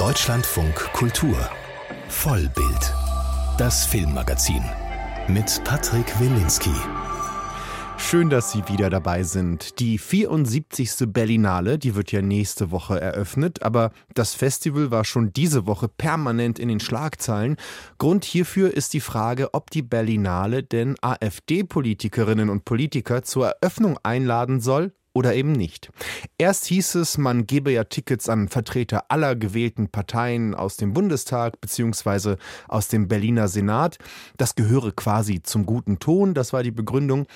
Deutschlandfunk Kultur Vollbild. Das Filmmagazin mit Patrick Wilinski. Schön, dass Sie wieder dabei sind. Die 74. Berlinale, die wird ja nächste Woche eröffnet, aber das Festival war schon diese Woche permanent in den Schlagzeilen. Grund hierfür ist die Frage, ob die Berlinale denn AfD-Politikerinnen und Politiker zur Eröffnung einladen soll oder eben nicht. Erst hieß es, man gebe ja Tickets an Vertreter aller gewählten Parteien aus dem Bundestag bzw. aus dem Berliner Senat. Das gehöre quasi zum guten Ton, das war die Begründung.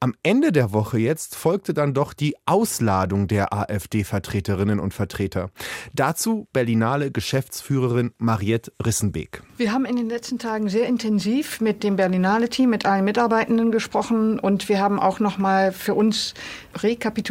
Am Ende der Woche jetzt folgte dann doch die Ausladung der AfD-Vertreterinnen und Vertreter. Dazu Berlinale Geschäftsführerin Mariette Rissenbeek. Wir haben in den letzten Tagen sehr intensiv mit dem Berlinale-Team, mit allen Mitarbeitenden gesprochen und wir haben auch noch mal für uns rekapituliert,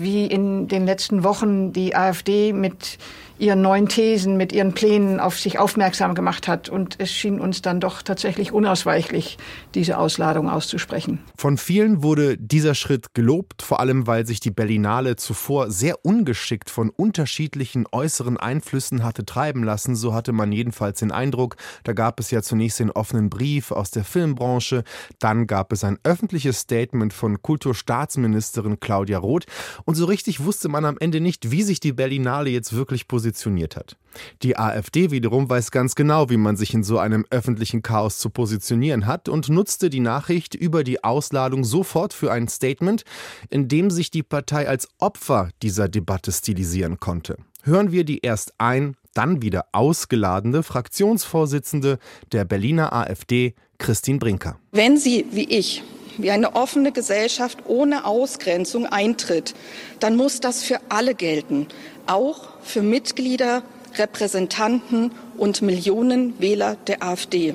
wie in den letzten Wochen die AfD mit ihren neuen Thesen, mit ihren Plänen auf sich aufmerksam gemacht hat. Und es schien uns dann doch tatsächlich unausweichlich, diese Ausladung auszusprechen. Von vielen wurde dieser Schritt gelobt, vor allem weil sich die Berlinale zuvor sehr ungeschickt von unterschiedlichen äußeren Einflüssen hatte treiben lassen. So hatte man jedenfalls den Eindruck. Da gab es ja zunächst den offenen Brief aus der Filmbranche, dann gab es ein öffentliches Statement von Kulturstaatsministerin Claudia Roth. Und so richtig wusste man am Ende nicht, wie sich die Berlinale jetzt wirklich positioniert positioniert hat. Die AfD wiederum weiß ganz genau, wie man sich in so einem öffentlichen Chaos zu positionieren hat und nutzte die Nachricht über die Ausladung sofort für ein Statement, in dem sich die Partei als Opfer dieser Debatte stilisieren konnte. Hören wir die erst ein, dann wieder ausgeladene Fraktionsvorsitzende der Berliner AfD, Christine Brinker. Wenn Sie, wie ich, wie eine offene Gesellschaft ohne Ausgrenzung eintritt, dann muss das für alle gelten, auch für Mitglieder, Repräsentanten und Millionen Wähler der AfD.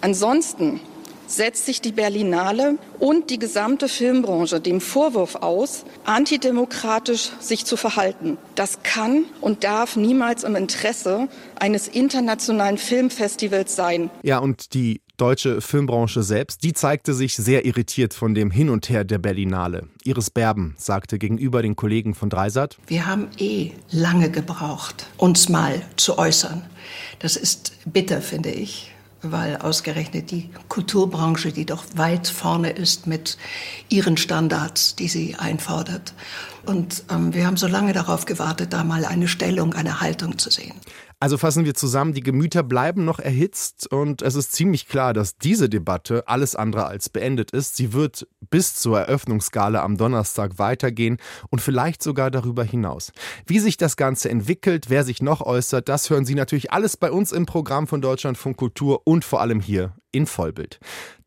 Ansonsten setzt sich die Berlinale und die gesamte Filmbranche dem Vorwurf aus, antidemokratisch sich zu verhalten. Das kann und darf niemals im Interesse eines internationalen Filmfestivals sein. Ja, und die deutsche Filmbranche selbst, die zeigte sich sehr irritiert von dem Hin und Her der Berlinale. Iris Berben sagte gegenüber den Kollegen von Dreisat: Wir haben eh lange gebraucht, uns mal zu äußern. Das ist bitter, finde ich weil ausgerechnet die Kulturbranche, die doch weit vorne ist mit ihren Standards, die sie einfordert. Und ähm, wir haben so lange darauf gewartet, da mal eine Stellung, eine Haltung zu sehen. Also fassen wir zusammen, die Gemüter bleiben noch erhitzt und es ist ziemlich klar, dass diese Debatte alles andere als beendet ist. Sie wird bis zur Eröffnungsgala am Donnerstag weitergehen und vielleicht sogar darüber hinaus. Wie sich das Ganze entwickelt, wer sich noch äußert, das hören Sie natürlich alles bei uns im Programm von Deutschlandfunk Kultur und vor allem hier in Vollbild.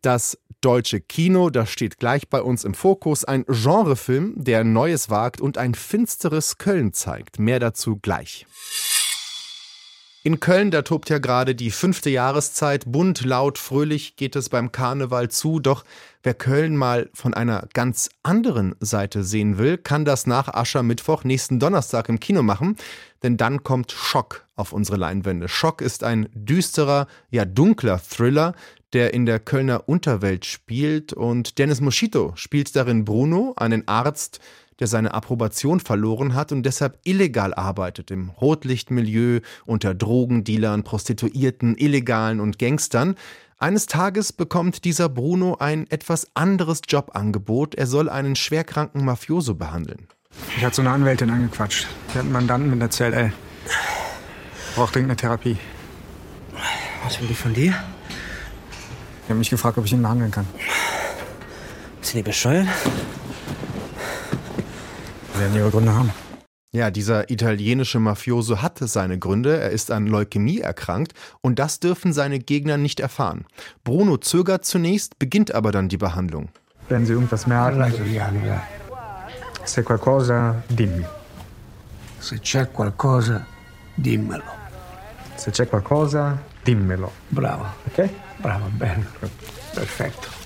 Das deutsche Kino, das steht gleich bei uns im Fokus. Ein Genrefilm, der Neues wagt und ein finsteres Köln zeigt. Mehr dazu gleich. In Köln, da tobt ja gerade die fünfte Jahreszeit. Bunt, laut, fröhlich geht es beim Karneval zu. Doch wer Köln mal von einer ganz anderen Seite sehen will, kann das nach Aschermittwoch nächsten Donnerstag im Kino machen. Denn dann kommt Schock auf unsere Leinwände. Schock ist ein düsterer, ja dunkler Thriller, der in der Kölner Unterwelt spielt. Und Dennis Moschito spielt darin Bruno, einen Arzt, der seine Approbation verloren hat und deshalb illegal arbeitet im Rotlichtmilieu unter Drogendealern, Prostituierten, Illegalen und Gangstern. Eines Tages bekommt dieser Bruno ein etwas anderes Jobangebot. Er soll einen schwerkranken Mafioso behandeln. Ich hatte so eine Anwältin angequatscht. Die hat einen Mandanten mit der CLL. Braucht dringend eine Therapie. Was will die von dir? Die haben mich gefragt, ob ich ihn behandeln kann. Sind die bescheuert? Werden ihre Gründe haben. Ja, dieser italienische Mafioso hatte seine Gründe. Er ist an Leukämie erkrankt und das dürfen seine Gegner nicht erfahren. Bruno zögert zunächst, beginnt aber dann die Behandlung. Wenn Sie irgendwas merken, se qualcosa, dimmi. Se c'è qualcosa, dimmelo. Se c'è qualcosa, dimmelo. Bravo. Okay? Bravo, bene. Perfetto.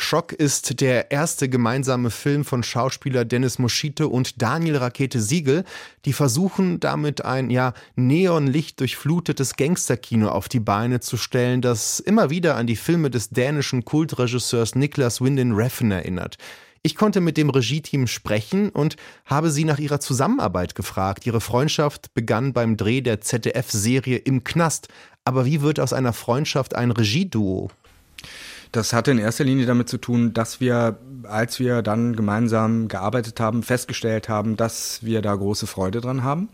Schock ist der erste gemeinsame Film von Schauspieler Dennis Moschite und Daniel Rakete Siegel, die versuchen damit ein ja neonlicht durchflutetes Gangsterkino auf die Beine zu stellen, das immer wieder an die Filme des dänischen Kultregisseurs Niklas Winding Refn erinnert. Ich konnte mit dem Regie-Team sprechen und habe sie nach ihrer Zusammenarbeit gefragt. Ihre Freundschaft begann beim Dreh der ZDF-Serie Im Knast. Aber wie wird aus einer Freundschaft ein Regieduo? Das hatte in erster Linie damit zu tun, dass wir, als wir dann gemeinsam gearbeitet haben, festgestellt haben, dass wir da große Freude dran haben,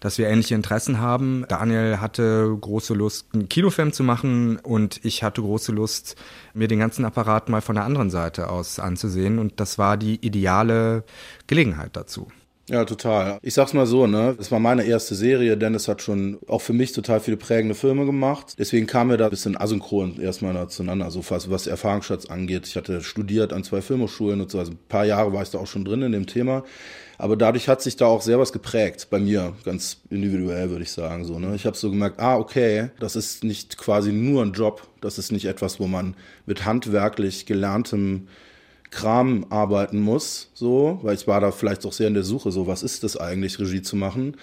dass wir ähnliche Interessen haben. Daniel hatte große Lust, einen Kinofilm zu machen und ich hatte große Lust, mir den ganzen Apparat mal von der anderen Seite aus anzusehen. Und das war die ideale Gelegenheit dazu. Ja, total. Ich sag's mal so, ne? Es war meine erste Serie. Dennis hat schon auch für mich total viele prägende Filme gemacht. Deswegen kamen wir da ein bisschen asynchron erstmal zueinander, so fast was Erfahrungsschatz angeht. Ich hatte studiert an zwei Filmhochschulen und so. Also ein paar Jahre war ich da auch schon drin in dem Thema. Aber dadurch hat sich da auch sehr was geprägt bei mir, ganz individuell würde ich sagen. So, ne? Ich habe so gemerkt, ah, okay, das ist nicht quasi nur ein Job, das ist nicht etwas, wo man mit handwerklich gelerntem Kram arbeiten muss, so, weil ich war da vielleicht auch sehr in der Suche, so, was ist das eigentlich, Regie zu machen?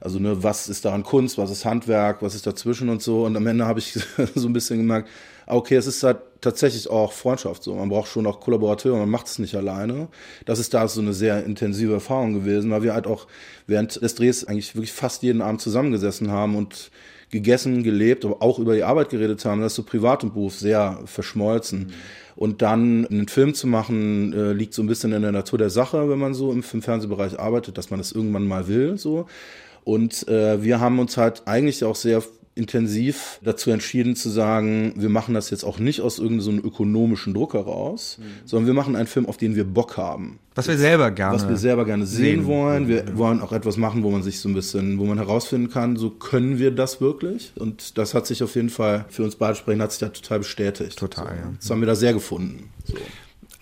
Also, ne, was ist daran Kunst, was ist Handwerk, was ist dazwischen und so. Und am Ende habe ich so ein bisschen gemerkt, ah, okay, es ist halt tatsächlich auch Freundschaft so. Man braucht schon auch Kollaborateure, man macht es nicht alleine. Das ist da so eine sehr intensive Erfahrung gewesen, weil wir halt auch während des Drehs eigentlich wirklich fast jeden Abend zusammengesessen haben und gegessen, gelebt, aber auch über die Arbeit geredet haben. Das ist so Privat und Beruf sehr verschmolzen. Mhm. Und dann einen Film zu machen, äh, liegt so ein bisschen in der Natur der Sache, wenn man so im Film-Fernsehbereich arbeitet, dass man das irgendwann mal will. So. Und äh, wir haben uns halt eigentlich auch sehr intensiv dazu entschieden zu sagen, wir machen das jetzt auch nicht aus irgendeinem so ökonomischen Druck heraus, mhm. sondern wir machen einen Film, auf den wir Bock haben. Was wir selber gerne. Was wir selber gerne sehen, sehen wollen. Wir ja. wollen auch etwas machen, wo man sich so ein bisschen, wo man herausfinden kann, so können wir das wirklich? Und das hat sich auf jeden Fall für uns beide sprechen, hat sich da total bestätigt. Total, so. ja. Das haben wir da sehr gefunden. So.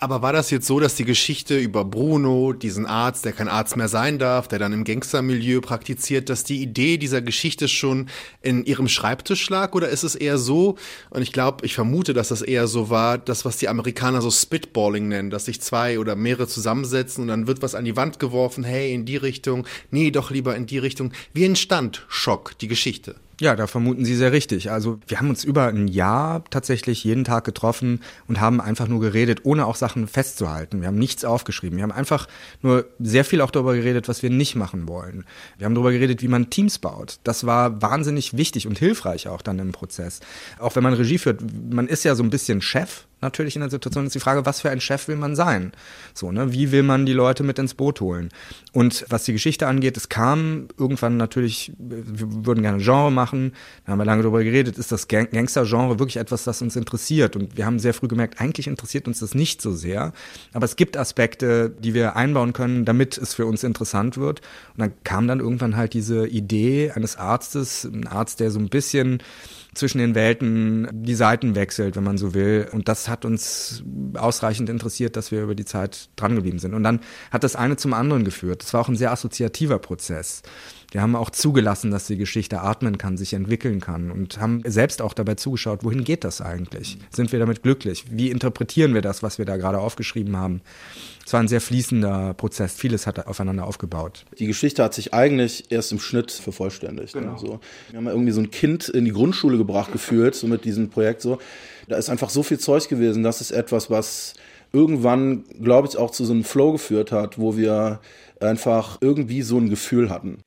Aber war das jetzt so, dass die Geschichte über Bruno, diesen Arzt, der kein Arzt mehr sein darf, der dann im Gangstermilieu praktiziert, dass die Idee dieser Geschichte schon in ihrem Schreibtisch lag? Oder ist es eher so, und ich glaube, ich vermute, dass das eher so war, das, was die Amerikaner so Spitballing nennen, dass sich zwei oder mehrere zusammensetzen und dann wird was an die Wand geworfen, hey, in die Richtung, nee, doch lieber in die Richtung. Wie entstand Schock, die Geschichte? Ja, da vermuten Sie sehr richtig. Also wir haben uns über ein Jahr tatsächlich jeden Tag getroffen und haben einfach nur geredet, ohne auch Sachen festzuhalten. Wir haben nichts aufgeschrieben. Wir haben einfach nur sehr viel auch darüber geredet, was wir nicht machen wollen. Wir haben darüber geredet, wie man Teams baut. Das war wahnsinnig wichtig und hilfreich auch dann im Prozess. Auch wenn man Regie führt, man ist ja so ein bisschen Chef natürlich in der Situation ist die Frage, was für ein Chef will man sein? So, ne? Wie will man die Leute mit ins Boot holen? Und was die Geschichte angeht, es kam irgendwann natürlich, wir würden gerne Genre machen, da haben wir lange darüber geredet, ist das Gang Gangster-Genre wirklich etwas, das uns interessiert? Und wir haben sehr früh gemerkt, eigentlich interessiert uns das nicht so sehr. Aber es gibt Aspekte, die wir einbauen können, damit es für uns interessant wird. Und dann kam dann irgendwann halt diese Idee eines Arztes, ein Arzt, der so ein bisschen zwischen den Welten die Seiten wechselt, wenn man so will. Und das hat uns ausreichend interessiert, dass wir über die Zeit drangeblieben sind. Und dann hat das eine zum anderen geführt. Das war auch ein sehr assoziativer Prozess. Wir haben auch zugelassen, dass die Geschichte atmen kann, sich entwickeln kann und haben selbst auch dabei zugeschaut, wohin geht das eigentlich? Sind wir damit glücklich? Wie interpretieren wir das, was wir da gerade aufgeschrieben haben? Es war ein sehr fließender Prozess. Vieles hat aufeinander aufgebaut. Die Geschichte hat sich eigentlich erst im Schnitt vervollständigt. Ne? Genau. Ne? So. Wir haben ja irgendwie so ein Kind in die Grundschule gebracht gefühlt, so mit diesem Projekt so. Da ist einfach so viel Zeug gewesen. Das ist etwas, was irgendwann, glaube ich, auch zu so einem Flow geführt hat, wo wir einfach irgendwie so ein Gefühl hatten.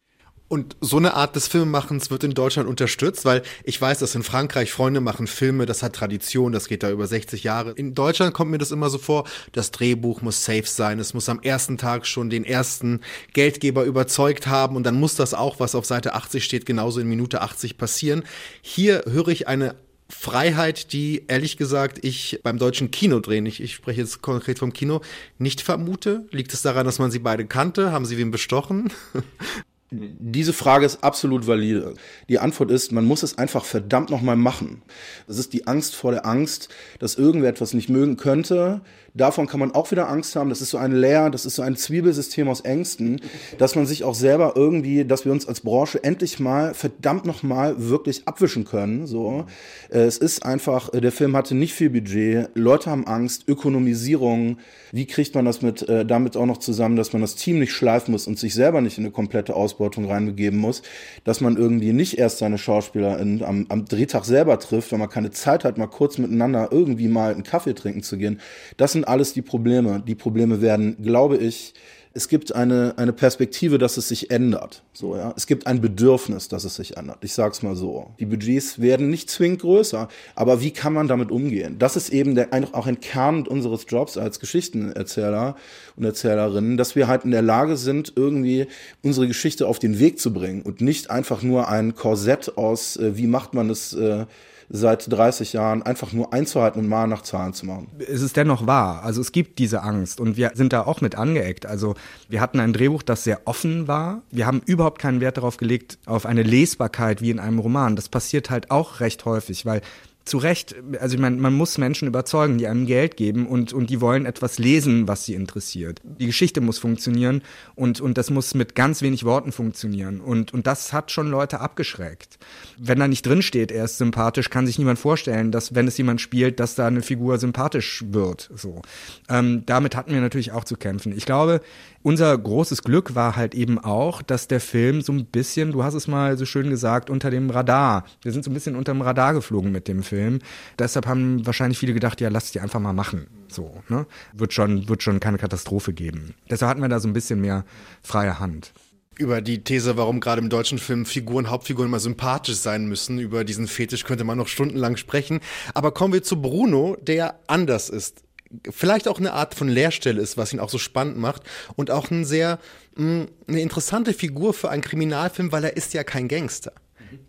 Und so eine Art des Filmemachens wird in Deutschland unterstützt, weil ich weiß, dass in Frankreich Freunde machen Filme, das hat Tradition, das geht da über 60 Jahre. In Deutschland kommt mir das immer so vor, das Drehbuch muss safe sein, es muss am ersten Tag schon den ersten Geldgeber überzeugt haben und dann muss das auch, was auf Seite 80 steht, genauso in Minute 80 passieren. Hier höre ich eine Freiheit, die ehrlich gesagt ich beim deutschen Kino drehen, ich, ich spreche jetzt konkret vom Kino, nicht vermute. Liegt es daran, dass man sie beide kannte? Haben sie wen bestochen? Diese Frage ist absolut valide. Die Antwort ist, man muss es einfach verdammt nochmal machen. Das ist die Angst vor der Angst, dass irgendwer etwas nicht mögen könnte. Davon kann man auch wieder Angst haben. Das ist so ein Leer, das ist so ein Zwiebelsystem aus Ängsten, dass man sich auch selber irgendwie, dass wir uns als Branche endlich mal verdammt nochmal wirklich abwischen können. So, äh, Es ist einfach, äh, der Film hatte nicht viel Budget, Leute haben Angst, Ökonomisierung. Wie kriegt man das mit, äh, damit auch noch zusammen, dass man das Team nicht schleifen muss und sich selber nicht in eine komplette Ausbeutung reinbegeben muss, dass man irgendwie nicht erst seine Schauspieler in, am, am Drehtag selber trifft, wenn man keine Zeit hat, mal kurz miteinander irgendwie mal einen Kaffee trinken zu gehen. Das sind alles die Probleme. Die Probleme werden, glaube ich, es gibt eine, eine Perspektive, dass es sich ändert. So, ja. Es gibt ein Bedürfnis, dass es sich ändert. Ich sag's mal so. Die Budgets werden nicht zwingend größer, aber wie kann man damit umgehen? Das ist eben der, auch ein Kern unseres Jobs als Geschichtenerzähler und Erzählerinnen, dass wir halt in der Lage sind, irgendwie unsere Geschichte auf den Weg zu bringen und nicht einfach nur ein Korsett aus, äh, wie macht man es, äh, seit 30 Jahren einfach nur einzuhalten und mal nach Zahlen zu machen. Es ist dennoch wahr. Also es gibt diese Angst und wir sind da auch mit angeeckt. Also wir hatten ein Drehbuch, das sehr offen war. Wir haben überhaupt keinen Wert darauf gelegt, auf eine Lesbarkeit wie in einem Roman. Das passiert halt auch recht häufig, weil zu Recht, also ich meine, man muss Menschen überzeugen, die einem Geld geben und, und die wollen etwas lesen, was sie interessiert. Die Geschichte muss funktionieren und, und das muss mit ganz wenig Worten funktionieren. Und, und das hat schon Leute abgeschreckt. Wenn da nicht drin steht, er ist sympathisch, kann sich niemand vorstellen, dass, wenn es jemand spielt, dass da eine Figur sympathisch wird. So. Ähm, damit hatten wir natürlich auch zu kämpfen. Ich glaube, unser großes Glück war halt eben auch, dass der Film so ein bisschen, du hast es mal so schön gesagt, unter dem Radar. Wir sind so ein bisschen unter dem Radar geflogen mit dem Film. Deshalb haben wahrscheinlich viele gedacht, ja, lass die einfach mal machen. So, ne? Wird schon, wird schon keine Katastrophe geben. Deshalb hatten wir da so ein bisschen mehr freie Hand über die These, warum gerade im deutschen Film Figuren, Hauptfiguren immer sympathisch sein müssen. Über diesen Fetisch könnte man noch stundenlang sprechen. Aber kommen wir zu Bruno, der anders ist vielleicht auch eine Art von Leerstelle ist, was ihn auch so spannend macht und auch ein sehr mh, mm, eine interessante Figur für einen Kriminalfilm, weil er ist ja kein Gangster.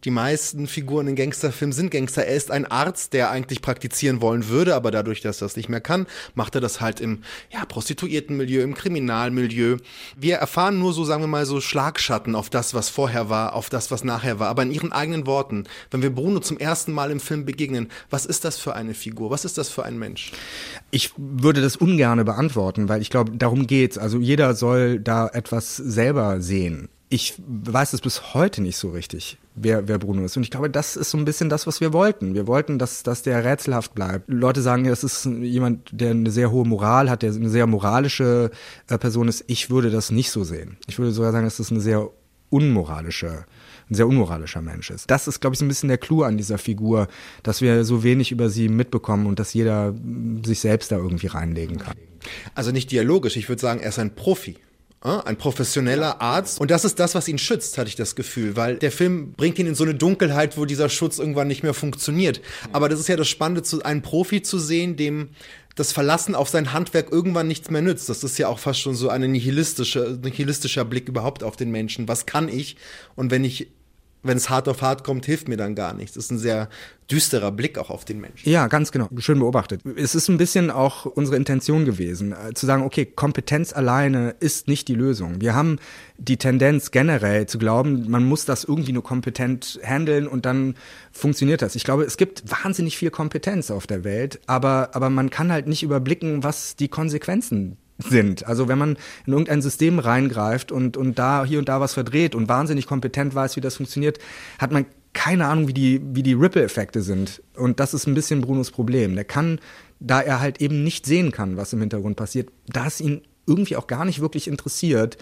Die meisten Figuren in Gangsterfilmen sind Gangster. Er ist ein Arzt, der eigentlich praktizieren wollen würde, aber dadurch, dass er das nicht mehr kann, macht er das halt im ja, Prostituiertenmilieu, im Kriminalmilieu. Wir erfahren nur so, sagen wir mal, so Schlagschatten auf das, was vorher war, auf das, was nachher war. Aber in ihren eigenen Worten, wenn wir Bruno zum ersten Mal im Film begegnen, was ist das für eine Figur? Was ist das für ein Mensch? Ich würde das ungerne beantworten, weil ich glaube, darum geht's. Also jeder soll da etwas selber sehen ich weiß es bis heute nicht so richtig, wer, wer Bruno ist. Und ich glaube, das ist so ein bisschen das, was wir wollten. Wir wollten, dass, dass der rätselhaft bleibt. Leute sagen, das ist jemand, der eine sehr hohe Moral hat, der eine sehr moralische äh, Person ist. Ich würde das nicht so sehen. Ich würde sogar sagen, dass das eine sehr unmoralische ein sehr unmoralischer Mensch ist. Das ist, glaube ich, so ein bisschen der Clou an dieser Figur, dass wir so wenig über sie mitbekommen und dass jeder sich selbst da irgendwie reinlegen kann. Also nicht dialogisch, ich würde sagen, er ist ein Profi. Ein professioneller Arzt. Und das ist das, was ihn schützt, hatte ich das Gefühl. Weil der Film bringt ihn in so eine Dunkelheit, wo dieser Schutz irgendwann nicht mehr funktioniert. Aber das ist ja das Spannende, einen Profi zu sehen, dem das Verlassen auf sein Handwerk irgendwann nichts mehr nützt. Das ist ja auch fast schon so ein nihilistischer, nihilistischer Blick überhaupt auf den Menschen. Was kann ich? Und wenn ich wenn es hart auf hart kommt, hilft mir dann gar nichts. Das ist ein sehr düsterer Blick auch auf den Menschen. Ja, ganz genau. Schön beobachtet. Es ist ein bisschen auch unsere Intention gewesen, äh, zu sagen, okay, Kompetenz alleine ist nicht die Lösung. Wir haben die Tendenz generell zu glauben, man muss das irgendwie nur kompetent handeln und dann funktioniert das. Ich glaube, es gibt wahnsinnig viel Kompetenz auf der Welt, aber, aber man kann halt nicht überblicken, was die Konsequenzen sind. Also wenn man in irgendein System reingreift und, und da hier und da was verdreht und wahnsinnig kompetent weiß, wie das funktioniert, hat man keine Ahnung, wie die, wie die Ripple-Effekte sind. Und das ist ein bisschen Brunos Problem. Der kann, da er halt eben nicht sehen kann, was im Hintergrund passiert, da es ihn irgendwie auch gar nicht wirklich interessiert,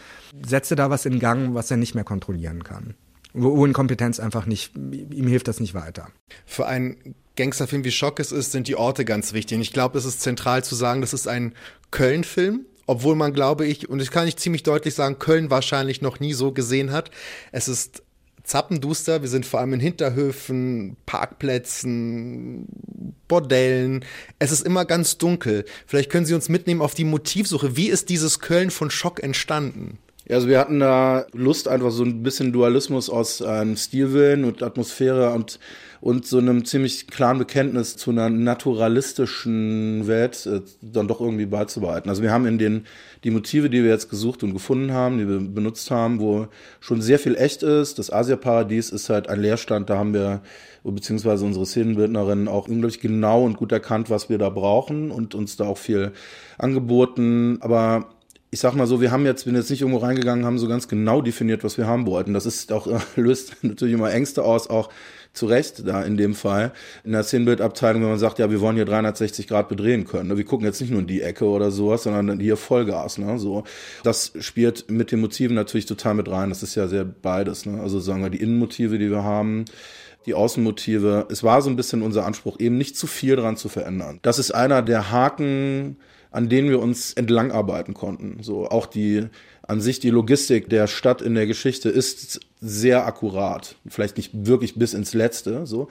setzt er da was in Gang, was er nicht mehr kontrollieren kann. Wo, Inkompetenz einfach nicht, ihm hilft das nicht weiter. Für einen Gangsterfilm wie Schock es ist, sind die Orte ganz wichtig. Und ich glaube, es ist zentral zu sagen, das ist ein Köln-Film, obwohl man, glaube ich, und das kann ich ziemlich deutlich sagen, Köln wahrscheinlich noch nie so gesehen hat. Es ist zappenduster, wir sind vor allem in Hinterhöfen, Parkplätzen, Bordellen. Es ist immer ganz dunkel. Vielleicht können Sie uns mitnehmen auf die Motivsuche. Wie ist dieses Köln von Schock entstanden? Ja, also wir hatten da Lust, einfach so ein bisschen Dualismus aus einem ähm, Stilwillen und Atmosphäre und und so einem ziemlich klaren Bekenntnis zu einer naturalistischen Welt äh, dann doch irgendwie beizubehalten. Also wir haben in den die Motive, die wir jetzt gesucht und gefunden haben, die wir benutzt haben, wo schon sehr viel echt ist. Das Asiaparadies ist halt ein Leerstand, da haben wir beziehungsweise unsere Szenenbildnerin auch unglaublich genau und gut erkannt, was wir da brauchen und uns da auch viel angeboten. Aber ich sag mal so, wir haben jetzt, bin jetzt nicht irgendwo reingegangen, haben so ganz genau definiert, was wir haben wollten. Das ist auch, löst natürlich immer Ängste aus, auch zu Recht da in dem Fall. In der Szenenbildabteilung, wenn man sagt, ja, wir wollen hier 360 Grad bedrehen können. Ne? Wir gucken jetzt nicht nur in die Ecke oder sowas, sondern hier Vollgas, ne, so. Das spielt mit den Motiven natürlich total mit rein. Das ist ja sehr beides, ne. Also sagen wir, die Innenmotive, die wir haben, die Außenmotive. Es war so ein bisschen unser Anspruch, eben nicht zu viel dran zu verändern. Das ist einer der Haken, an denen wir uns entlang arbeiten konnten. So auch die an sich die Logistik der Stadt in der Geschichte ist sehr akkurat. Vielleicht nicht wirklich bis ins Letzte, so.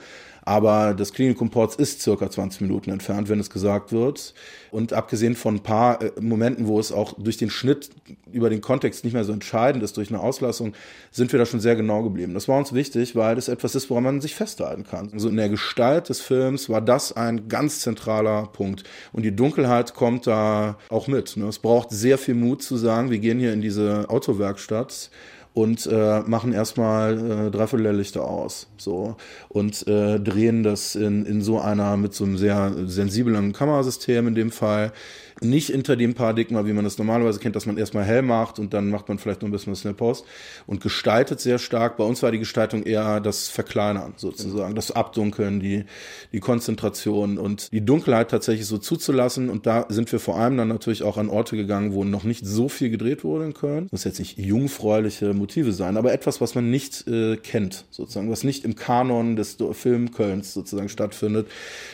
Aber das Klinikum Ports ist circa 20 Minuten entfernt, wenn es gesagt wird. Und abgesehen von ein paar äh, Momenten, wo es auch durch den Schnitt über den Kontext nicht mehr so entscheidend ist, durch eine Auslassung, sind wir da schon sehr genau geblieben. Das war uns wichtig, weil das etwas ist, woran man sich festhalten kann. Also in der Gestalt des Films war das ein ganz zentraler Punkt. Und die Dunkelheit kommt da auch mit. Ne? Es braucht sehr viel Mut zu sagen, wir gehen hier in diese Autowerkstatt und äh, machen erstmal äh, Dreiviertellichter aus so. Und äh, drehen das in, in so einer mit so einem sehr sensiblen Kamerasystem in dem Fall nicht hinter dem Paradigma, wie man das normalerweise kennt, dass man erstmal hell macht und dann macht man vielleicht noch ein bisschen was in Post und gestaltet sehr stark. Bei uns war die Gestaltung eher das Verkleinern sozusagen, das Abdunkeln, die, die Konzentration und die Dunkelheit tatsächlich so zuzulassen. Und da sind wir vor allem dann natürlich auch an Orte gegangen, wo noch nicht so viel gedreht wurde in Köln. Das muss jetzt nicht jungfräuliche Motive sein, aber etwas, was man nicht äh, kennt, sozusagen, was nicht im Kanon des Film Kölns sozusagen stattfindet,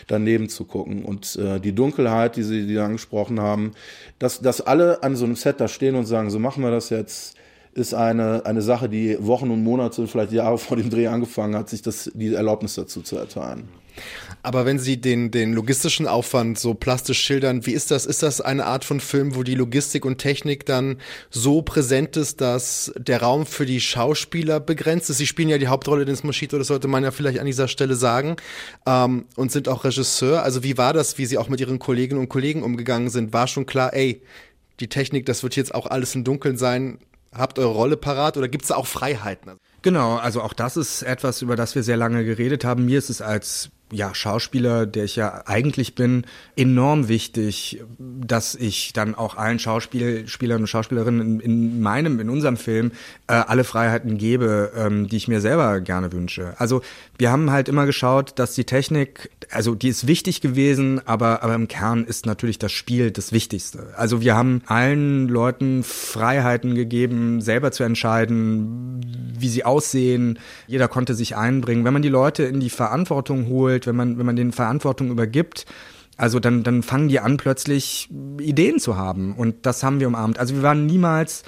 daneben zu gucken. Und äh, die Dunkelheit, die Sie, die angesprochen besprochen haben, dass, dass alle an so einem Set da stehen und sagen, so machen wir das jetzt, ist eine, eine Sache, die Wochen und Monate, vielleicht Jahre vor dem Dreh angefangen hat, sich das, die Erlaubnis dazu zu erteilen. Aber wenn Sie den, den logistischen Aufwand so plastisch schildern, wie ist das? Ist das eine Art von Film, wo die Logistik und Technik dann so präsent ist, dass der Raum für die Schauspieler begrenzt ist? Sie spielen ja die Hauptrolle des Moschito, das sollte man ja vielleicht an dieser Stelle sagen, ähm, und sind auch Regisseur. Also wie war das, wie Sie auch mit Ihren Kolleginnen und Kollegen umgegangen sind? War schon klar, ey, die Technik, das wird jetzt auch alles im Dunkeln sein. Habt eure Rolle parat oder gibt es da auch Freiheiten? Genau, also auch das ist etwas, über das wir sehr lange geredet haben. Mir ist es als ja, Schauspieler, der ich ja eigentlich bin, enorm wichtig, dass ich dann auch allen Schauspielern und Schauspielerinnen in, in meinem, in unserem Film äh, alle Freiheiten gebe, ähm, die ich mir selber gerne wünsche. Also wir haben halt immer geschaut, dass die Technik, also die ist wichtig gewesen, aber, aber im Kern ist natürlich das Spiel das Wichtigste. Also wir haben allen Leuten Freiheiten gegeben, selber zu entscheiden, wie sie aussehen. Jeder konnte sich einbringen. Wenn man die Leute in die Verantwortung holt, wenn man, wenn man den Verantwortung übergibt, also dann, dann fangen die an, plötzlich Ideen zu haben. Und das haben wir umarmt. Also wir waren niemals,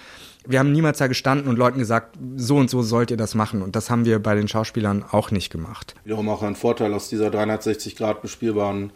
wir haben niemals da gestanden und Leuten gesagt, so und so sollt ihr das machen. Und das haben wir bei den Schauspielern auch nicht gemacht. Wiederum auch ein Vorteil aus dieser 360 Grad bespielbaren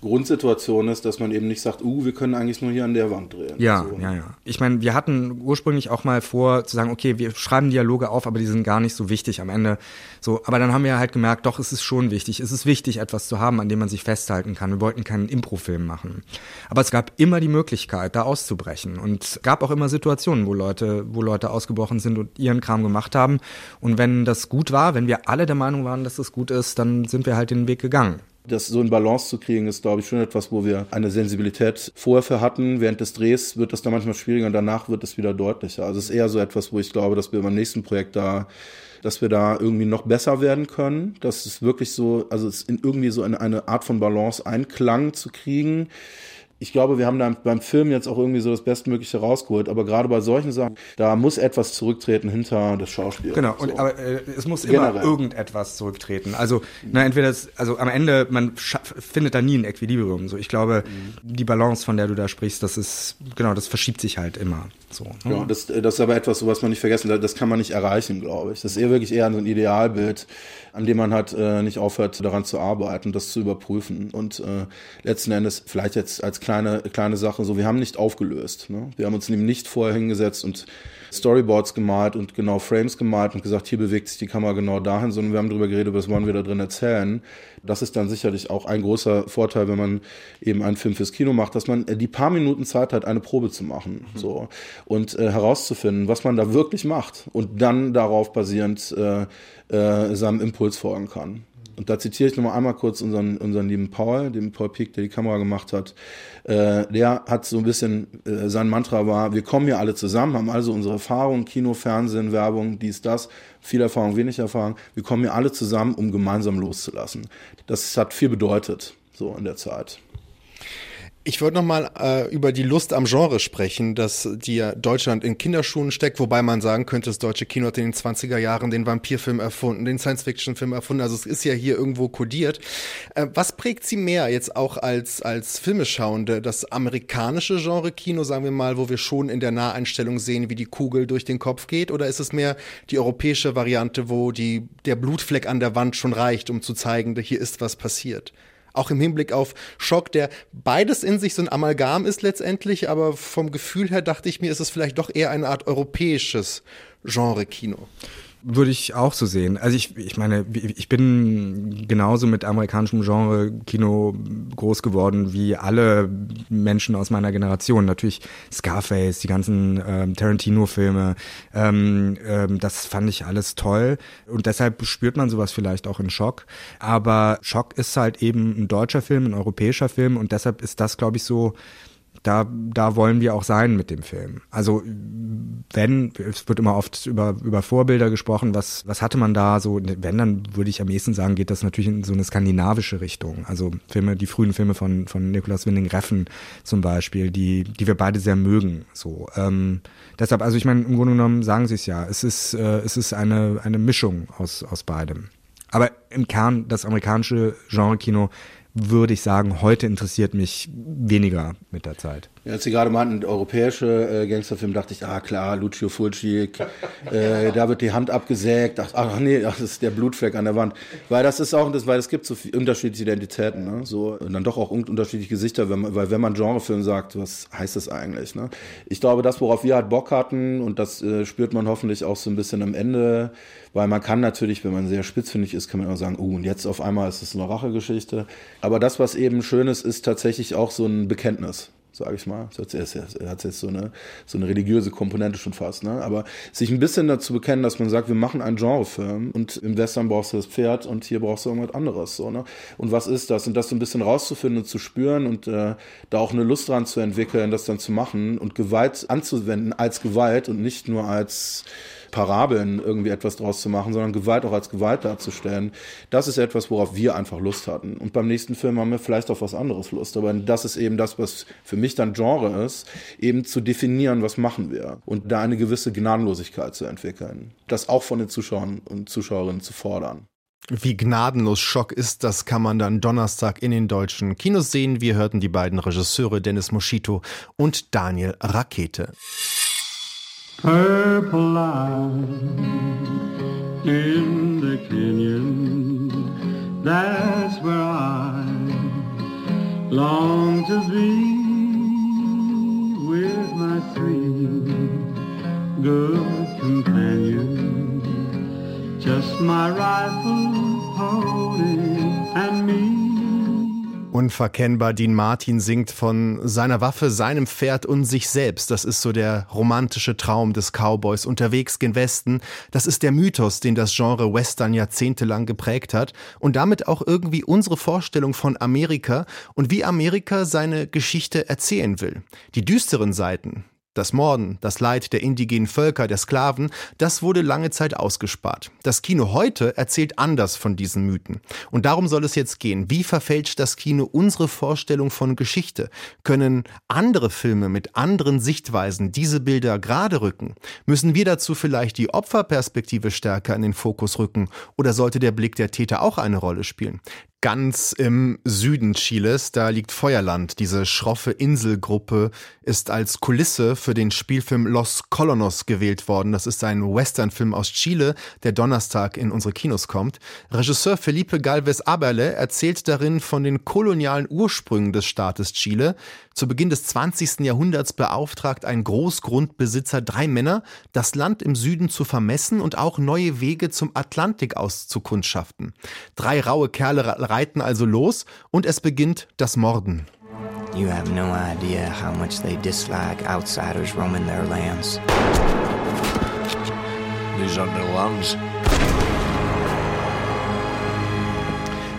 Grundsituation ist, dass man eben nicht sagt, uh, wir können eigentlich nur hier an der Wand drehen. Ja, so. ja, ja. Ich meine, wir hatten ursprünglich auch mal vor zu sagen, okay, wir schreiben Dialoge auf, aber die sind gar nicht so wichtig am Ende. So, aber dann haben wir halt gemerkt, doch, es ist schon wichtig. Es ist wichtig, etwas zu haben, an dem man sich festhalten kann. Wir wollten keinen Improfilm machen. Aber es gab immer die Möglichkeit, da auszubrechen. Und es gab auch immer Situationen, wo Leute, wo Leute ausgebrochen sind und ihren Kram gemacht haben. Und wenn das gut war, wenn wir alle der Meinung waren, dass das gut ist, dann sind wir halt den Weg gegangen. Das so in Balance zu kriegen, ist, glaube ich, schon etwas, wo wir eine Sensibilität vorher für hatten. Während des Drehs wird das dann manchmal schwieriger und danach wird es wieder deutlicher. Also es ist eher so etwas, wo ich glaube, dass wir beim nächsten Projekt da, dass wir da irgendwie noch besser werden können. Dass es wirklich so, also es in irgendwie so eine, eine Art von Balance Einklang zu kriegen ich glaube, wir haben da beim Film jetzt auch irgendwie so das Bestmögliche rausgeholt, aber gerade bei solchen Sachen, da muss etwas zurücktreten hinter das Schauspiel. Genau, und so. aber äh, es muss immer Generell. irgendetwas zurücktreten. Also, na, entweder das, also am Ende, man findet da nie ein Equilibrium. So, ich glaube, mhm. die Balance, von der du da sprichst, das ist, genau, das verschiebt sich halt immer. So, ne? Ja, das, das ist aber etwas, was man nicht vergessen darf, das kann man nicht erreichen, glaube ich. Das ist eher wirklich eher so ein Idealbild, an dem man halt äh, nicht aufhört, daran zu arbeiten, das zu überprüfen. Und äh, letzten Endes, vielleicht jetzt als kleine, kleine Sache, so, wir haben nicht aufgelöst. Ne? Wir haben uns eben nicht vorher hingesetzt und Storyboards gemalt und genau Frames gemalt und gesagt, hier bewegt sich die Kamera genau dahin, sondern wir haben darüber geredet, was wollen wir da drin erzählen. Das ist dann sicherlich auch ein großer Vorteil, wenn man eben einen Film fürs Kino macht, dass man äh, die paar Minuten Zeit hat, eine Probe zu machen, mhm. so und äh, herauszufinden, was man da wirklich macht und dann darauf basierend äh, äh, seinem Impuls folgen kann. Und da zitiere ich nochmal einmal kurz unseren, unseren lieben Paul, den Paul Pick, der die Kamera gemacht hat. Äh, der hat so ein bisschen, äh, sein Mantra war, wir kommen hier alle zusammen, haben also unsere Erfahrungen, Kino, Fernsehen, Werbung, dies, das, viel Erfahrung, wenig Erfahrung. Wir kommen hier alle zusammen, um gemeinsam loszulassen. Das hat viel bedeutet, so in der Zeit. Ich wollte noch mal äh, über die Lust am Genre sprechen, dass die ja Deutschland in Kinderschuhen steckt, wobei man sagen könnte, das deutsche Kino hat in den 20er Jahren den Vampirfilm erfunden, den Science-Fiction-Film erfunden, also es ist ja hier irgendwo kodiert. Äh, was prägt sie mehr jetzt auch als, als Filmeschauende? Das amerikanische Genre-Kino, sagen wir mal, wo wir schon in der Naheinstellung sehen, wie die Kugel durch den Kopf geht, oder ist es mehr die europäische Variante, wo die, der Blutfleck an der Wand schon reicht, um zu zeigen, hier ist was passiert? Auch im Hinblick auf Schock, der beides in sich so ein Amalgam ist letztendlich, aber vom Gefühl her dachte ich mir, ist es vielleicht doch eher eine Art europäisches Genre-Kino. Würde ich auch so sehen. Also ich, ich meine, ich bin genauso mit amerikanischem Genre-Kino groß geworden wie alle Menschen aus meiner Generation. Natürlich Scarface, die ganzen ähm, Tarantino-Filme, ähm, ähm, das fand ich alles toll. Und deshalb spürt man sowas vielleicht auch in Schock. Aber Schock ist halt eben ein deutscher Film, ein europäischer Film und deshalb ist das, glaube ich, so da, da wollen wir auch sein mit dem Film. Also wenn, es wird immer oft über, über Vorbilder gesprochen, was, was hatte man da so, wenn, dann würde ich am ehesten sagen, geht das natürlich in so eine skandinavische Richtung. Also Filme, die frühen Filme von, von Nikolaus Winding Reffen zum Beispiel, die, die wir beide sehr mögen. So, ähm, deshalb, also ich meine, im Grunde genommen sagen sie es ja, es ist, äh, es ist eine, eine Mischung aus, aus beidem. Aber im Kern, das amerikanische Genre-Kino würde ich sagen, heute interessiert mich weniger mit der Zeit. Ja, als Sie gerade meinten, europäische äh, Gangsterfilm, dachte ich, ah klar, Lucio Fulci, äh, da wird die Hand abgesägt, ach, ach nee, das ist der Blutfleck an der Wand. Weil das ist auch, das, weil es gibt so viele unterschiedliche Identitäten, ne? so, und dann doch auch unterschiedliche Gesichter, wenn man, weil wenn man Genrefilm sagt, was heißt das eigentlich? Ne? Ich glaube, das, worauf wir halt Bock hatten, und das äh, spürt man hoffentlich auch so ein bisschen am Ende, weil man kann natürlich, wenn man sehr spitzfindig ist, kann man auch sagen, oh, und jetzt auf einmal ist es eine Rachegeschichte. Aber das, was eben schön ist, ist tatsächlich auch so ein Bekenntnis sage ich mal. Das hat jetzt so eine, so eine religiöse Komponente schon fast. Ne? Aber sich ein bisschen dazu bekennen, dass man sagt, wir machen einen Genrefilm und im Western brauchst du das Pferd und hier brauchst du irgendwas anderes. So, ne? Und was ist das? Und das so ein bisschen rauszufinden und zu spüren und äh, da auch eine Lust dran zu entwickeln, das dann zu machen und Gewalt anzuwenden als Gewalt und nicht nur als Parabeln irgendwie etwas draus zu machen, sondern Gewalt auch als Gewalt darzustellen. Das ist etwas, worauf wir einfach Lust hatten. Und beim nächsten Film haben wir vielleicht auf was anderes Lust. Aber das ist eben das, was für mich dann Genre ist, eben zu definieren, was machen wir. Und da eine gewisse Gnadenlosigkeit zu entwickeln. Das auch von den Zuschauern und Zuschauerinnen zu fordern. Wie gnadenlos Schock ist, das kann man dann Donnerstag in den deutschen Kinos sehen. Wir hörten die beiden Regisseure Dennis Moschito und Daniel Rakete. Purple line in the canyon. That's where I long to be with my three good companions. Just my rifle, pony, and me. Unverkennbar, Dean Martin singt von seiner Waffe, seinem Pferd und sich selbst. Das ist so der romantische Traum des Cowboys unterwegs gen Westen. Das ist der Mythos, den das Genre Western jahrzehntelang geprägt hat und damit auch irgendwie unsere Vorstellung von Amerika und wie Amerika seine Geschichte erzählen will. Die düsteren Seiten, das Morden, das Leid der indigenen Völker, der Sklaven, das wurde lange Zeit ausgespart. Das Kino heute erzählt anders von diesen Mythen. Und darum soll es jetzt gehen. Wie verfälscht das Kino unsere Vorstellung von Geschichte? Können andere Filme mit anderen Sichtweisen diese Bilder gerade rücken? Müssen wir dazu vielleicht die Opferperspektive stärker in den Fokus rücken? Oder sollte der Blick der Täter auch eine Rolle spielen? Ganz im Süden Chiles. Da liegt Feuerland. Diese schroffe Inselgruppe ist als Kulisse für den Spielfilm Los Colonos gewählt worden. Das ist ein Westernfilm aus Chile, der Donnerstag in unsere Kinos kommt. Regisseur Felipe Galvez Aberle erzählt darin von den kolonialen Ursprüngen des Staates Chile. Zu Beginn des 20. Jahrhunderts beauftragt ein Großgrundbesitzer drei Männer, das Land im Süden zu vermessen und auch neue Wege zum Atlantik auszukundschaften. Drei raue Kerle reiten also los und es beginnt das Morden. You have no idea how much they dislike outsiders roaming their lands. These are their lands.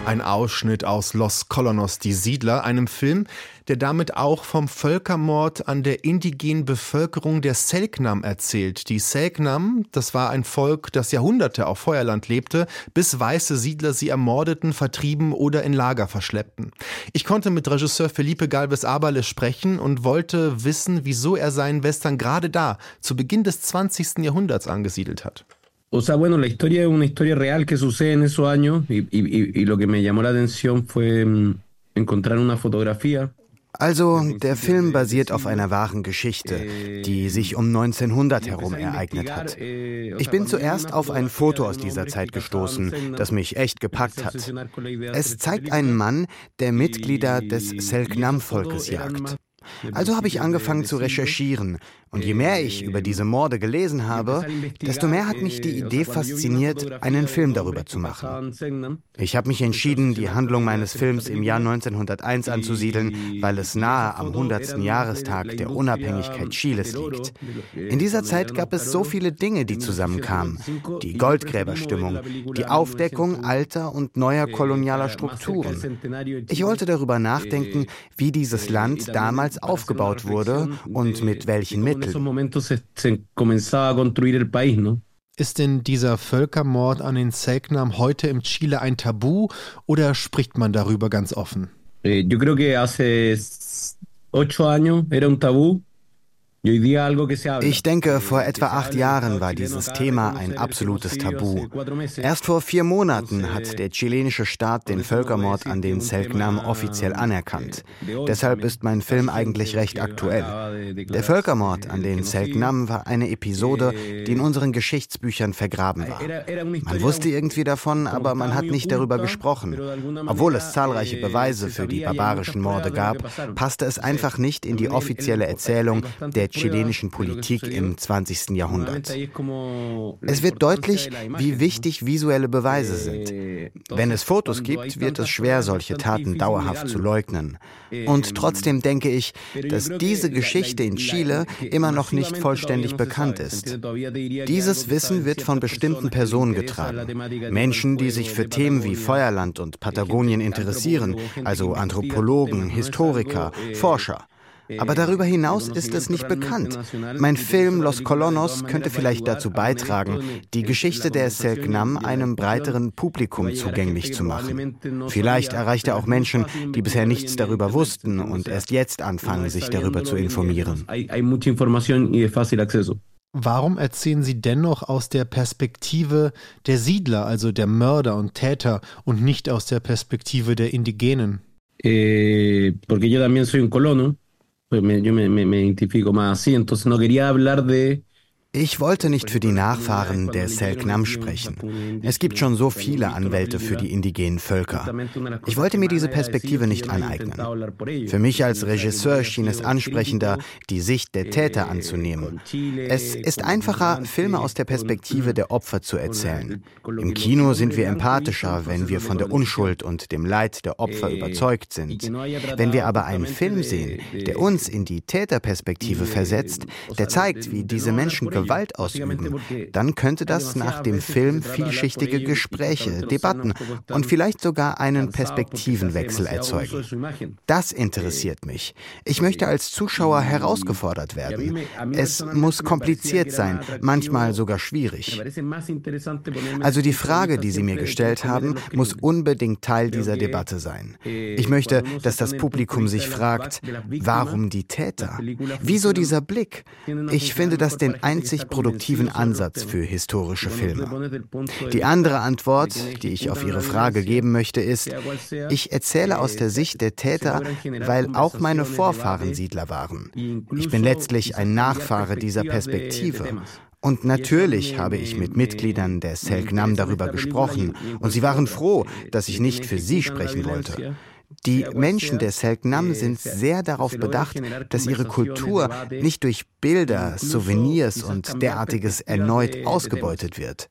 Ein Ausschnitt aus Los Colonos, die Siedler, einem Film, der damit auch vom Völkermord an der indigenen Bevölkerung der Selknam erzählt. Die Selknam, das war ein Volk, das Jahrhunderte auf Feuerland lebte, bis weiße Siedler sie ermordeten, vertrieben oder in Lager verschleppten. Ich konnte mit Regisseur Felipe Galvez Abale sprechen und wollte wissen, wieso er seinen Western gerade da, zu Beginn des 20. Jahrhunderts angesiedelt hat. O sea, bueno, la historia es una historia real que sucede en esos años y, y, y lo que me llamó la atención fue mm, encontrar una fotografía also, der Film basiert auf einer wahren Geschichte, die sich um 1900 herum ereignet hat. Ich bin zuerst auf ein Foto aus dieser Zeit gestoßen, das mich echt gepackt hat. Es zeigt einen Mann, der Mitglieder des Selknam-Volkes jagt. Also habe ich angefangen zu recherchieren. Und je mehr ich über diese Morde gelesen habe, desto mehr hat mich die Idee fasziniert, einen Film darüber zu machen. Ich habe mich entschieden, die Handlung meines Films im Jahr 1901 anzusiedeln, weil es nahe am 100. Jahrestag der Unabhängigkeit Chiles liegt. In dieser Zeit gab es so viele Dinge, die zusammenkamen. Die Goldgräberstimmung, die Aufdeckung alter und neuer kolonialer Strukturen. Ich wollte darüber nachdenken, wie dieses Land damals aufgebaut wurde und mit welchen Mitteln. Ist denn dieser Völkermord an den Selknam heute im Chile ein Tabu oder spricht man darüber ganz offen? Eh, yo creo que hace ocho años era un tabú. Ich denke, vor etwa acht Jahren war dieses Thema ein absolutes Tabu. Erst vor vier Monaten hat der chilenische Staat den Völkermord an den Selknam offiziell anerkannt. Deshalb ist mein Film eigentlich recht aktuell. Der Völkermord an den Selknam war eine Episode, die in unseren Geschichtsbüchern vergraben war. Man wusste irgendwie davon, aber man hat nicht darüber gesprochen. Obwohl es zahlreiche Beweise für die barbarischen Morde gab, passte es einfach nicht in die offizielle Erzählung der chilenischen Politik im 20. Jahrhundert. Es wird deutlich, wie wichtig visuelle Beweise sind. Wenn es Fotos gibt, wird es schwer, solche Taten dauerhaft zu leugnen. Und trotzdem denke ich, dass diese Geschichte in Chile immer noch nicht vollständig bekannt ist. Dieses Wissen wird von bestimmten Personen getragen. Menschen, die sich für Themen wie Feuerland und Patagonien interessieren, also Anthropologen, Historiker, Forscher. Aber darüber hinaus ist es nicht bekannt. Mein Film Los Colonos könnte vielleicht dazu beitragen, die Geschichte der Selknam einem breiteren Publikum zugänglich zu machen. Vielleicht erreicht er auch Menschen, die bisher nichts darüber wussten und erst jetzt anfangen, sich darüber zu informieren. Warum erzählen Sie dennoch aus der Perspektive der Siedler, also der Mörder und Täter, und nicht aus der Perspektive der Indigenen? Eh, porque yo también soy un colono. Pues me, yo me, me, me identifico más así, entonces no quería hablar de, Ich wollte nicht für die Nachfahren der Selknam sprechen. Es gibt schon so viele Anwälte für die indigenen Völker. Ich wollte mir diese Perspektive nicht aneignen. Für mich als Regisseur schien es ansprechender, die Sicht der Täter anzunehmen. Es ist einfacher, Filme aus der Perspektive der Opfer zu erzählen. Im Kino sind wir empathischer, wenn wir von der Unschuld und dem Leid der Opfer überzeugt sind. Wenn wir aber einen Film sehen, der uns in die Täterperspektive versetzt, der zeigt, wie diese Menschen Gewalt ausüben, dann könnte das nach dem Film vielschichtige Gespräche, Debatten und vielleicht sogar einen Perspektivenwechsel erzeugen. Das interessiert mich. Ich möchte als Zuschauer herausgefordert werden. Es muss kompliziert sein, manchmal sogar schwierig. Also die Frage, die Sie mir gestellt haben, muss unbedingt Teil dieser Debatte sein. Ich möchte, dass das Publikum sich fragt, warum die Täter? Wieso dieser Blick? Ich finde das den einzigen einzig produktiven Ansatz für historische Filme. Die andere Antwort, die ich auf Ihre Frage geben möchte, ist, ich erzähle aus der Sicht der Täter, weil auch meine Vorfahren Siedler waren. Ich bin letztlich ein Nachfahre dieser Perspektive. Und natürlich habe ich mit Mitgliedern der Selknam darüber gesprochen und sie waren froh, dass ich nicht für sie sprechen wollte. Die Menschen der Selknam sind sehr darauf bedacht, dass ihre Kultur nicht durch Bilder, Souvenirs und derartiges erneut ausgebeutet wird.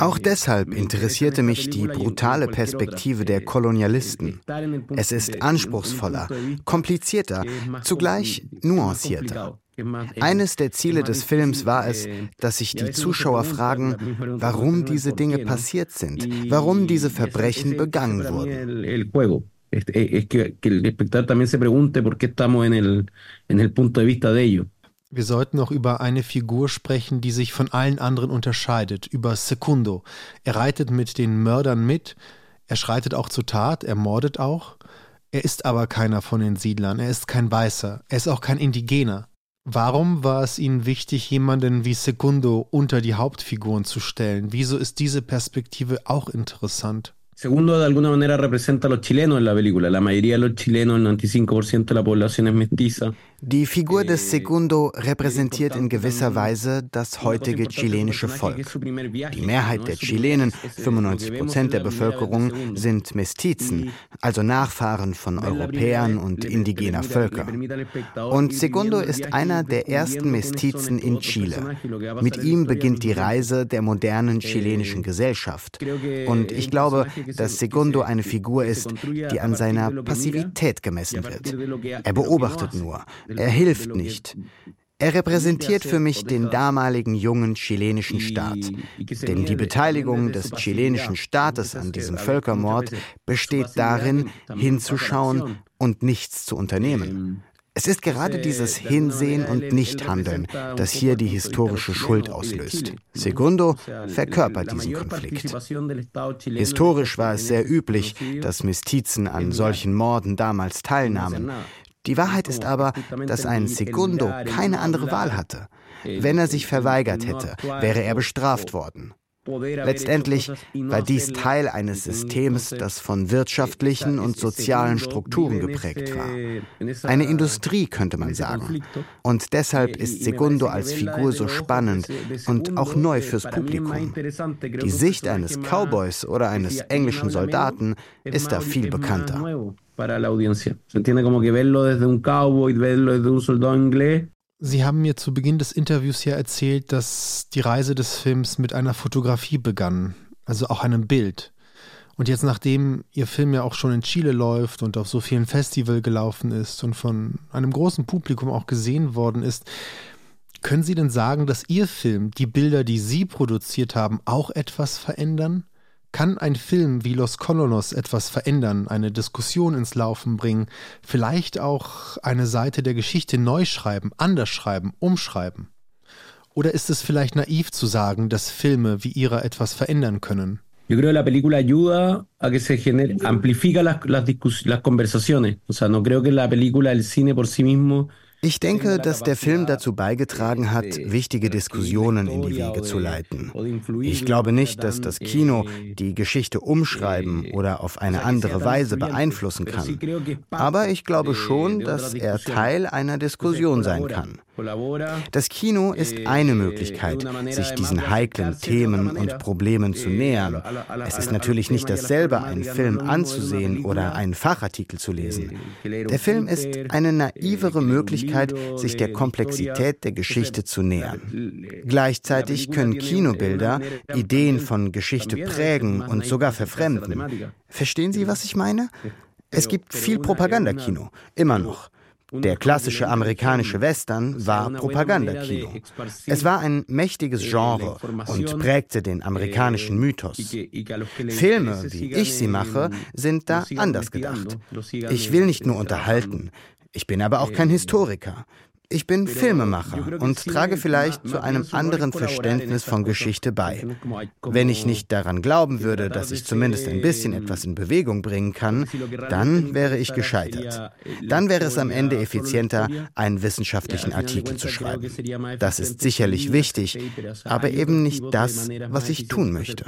Auch deshalb interessierte mich die brutale Perspektive der Kolonialisten. Es ist anspruchsvoller, komplizierter, zugleich nuancierter. Eines der Ziele des Films war es, dass sich die Zuschauer fragen, warum diese Dinge passiert sind, warum diese Verbrechen begangen wurden. Wir sollten noch über eine Figur sprechen, die sich von allen anderen unterscheidet, über Secundo. Er reitet mit den Mördern mit, er schreitet auch zur Tat, er mordet auch. Er ist aber keiner von den Siedlern, er ist kein Weißer, er ist auch kein Indigener. Warum war es Ihnen wichtig, jemanden wie Secundo unter die Hauptfiguren zu stellen? Wieso ist diese Perspektive auch interessant? Segundo, de alguna manera representa a los chilenos en la película. La mayoría de los chilenos, el 95% de la población es mestiza. Die Figur des Segundo repräsentiert in gewisser Weise das heutige chilenische Volk. Die Mehrheit der Chilenen, 95 Prozent der Bevölkerung, sind Mestizen, also Nachfahren von Europäern und indigener Völker. Und Segundo ist einer der ersten Mestizen in Chile. Mit ihm beginnt die Reise der modernen chilenischen Gesellschaft. Und ich glaube, dass Segundo eine Figur ist, die an seiner Passivität gemessen wird. Er beobachtet nur. Er hilft nicht. Er repräsentiert für mich den damaligen jungen chilenischen Staat. Denn die Beteiligung des chilenischen Staates an diesem Völkermord besteht darin, hinzuschauen und nichts zu unternehmen. Es ist gerade dieses Hinsehen und Nichthandeln, das hier die historische Schuld auslöst. Segundo verkörpert diesen Konflikt. Historisch war es sehr üblich, dass Mestizen an solchen Morden damals teilnahmen. Die Wahrheit ist aber, dass ein Segundo keine andere Wahl hatte. Wenn er sich verweigert hätte, wäre er bestraft worden. Letztendlich war dies Teil eines Systems, das von wirtschaftlichen und sozialen Strukturen geprägt war. Eine Industrie könnte man sagen. Und deshalb ist Segundo als Figur so spannend und auch neu fürs Publikum. Die Sicht eines Cowboys oder eines englischen Soldaten ist da viel bekannter. para la audiencia. Se entiende como que verlo desde un cowboy, verlo desde un soldado inglés Sie haben mir zu Beginn des Interviews ja erzählt, dass die Reise des Films mit einer Fotografie begann, also auch einem Bild. Und jetzt, nachdem Ihr Film ja auch schon in Chile läuft und auf so vielen Festivals gelaufen ist und von einem großen Publikum auch gesehen worden ist, können Sie denn sagen, dass Ihr Film, die Bilder, die Sie produziert haben, auch etwas verändern? Kann ein Film wie Los Colonos etwas verändern, eine Diskussion ins Laufen bringen, vielleicht auch eine Seite der Geschichte neu schreiben, anders schreiben, umschreiben? Oder ist es vielleicht naiv zu sagen, dass Filme wie ihrer etwas verändern können? Yo creo que la película ayuda a que se genere, amplifica las, las, las conversaciones. O sea, no creo que la película, el cine por sí mismo ich denke, dass der Film dazu beigetragen hat, wichtige Diskussionen in die Wege zu leiten. Ich glaube nicht, dass das Kino die Geschichte umschreiben oder auf eine andere Weise beeinflussen kann. Aber ich glaube schon, dass er Teil einer Diskussion sein kann. Das Kino ist eine Möglichkeit, sich diesen heiklen Themen und Problemen zu nähern. Es ist natürlich nicht dasselbe, einen Film anzusehen oder einen Fachartikel zu lesen. Der Film ist eine naivere Möglichkeit, sich der Komplexität der Geschichte zu nähern. Gleichzeitig können Kinobilder Ideen von Geschichte prägen und sogar verfremden. Verstehen Sie, was ich meine? Es gibt viel Propagandakino, immer noch. Der klassische amerikanische Western war Propagandakino. Es war ein mächtiges Genre und prägte den amerikanischen Mythos. Filme, wie ich sie mache, sind da anders gedacht. Ich will nicht nur unterhalten. Ich bin aber auch kein Historiker. Ich bin Filmemacher und trage vielleicht zu einem anderen Verständnis von Geschichte bei. Wenn ich nicht daran glauben würde, dass ich zumindest ein bisschen etwas in Bewegung bringen kann, dann wäre ich gescheitert. Dann wäre es am Ende effizienter, einen wissenschaftlichen Artikel zu schreiben. Das ist sicherlich wichtig, aber eben nicht das, was ich tun möchte.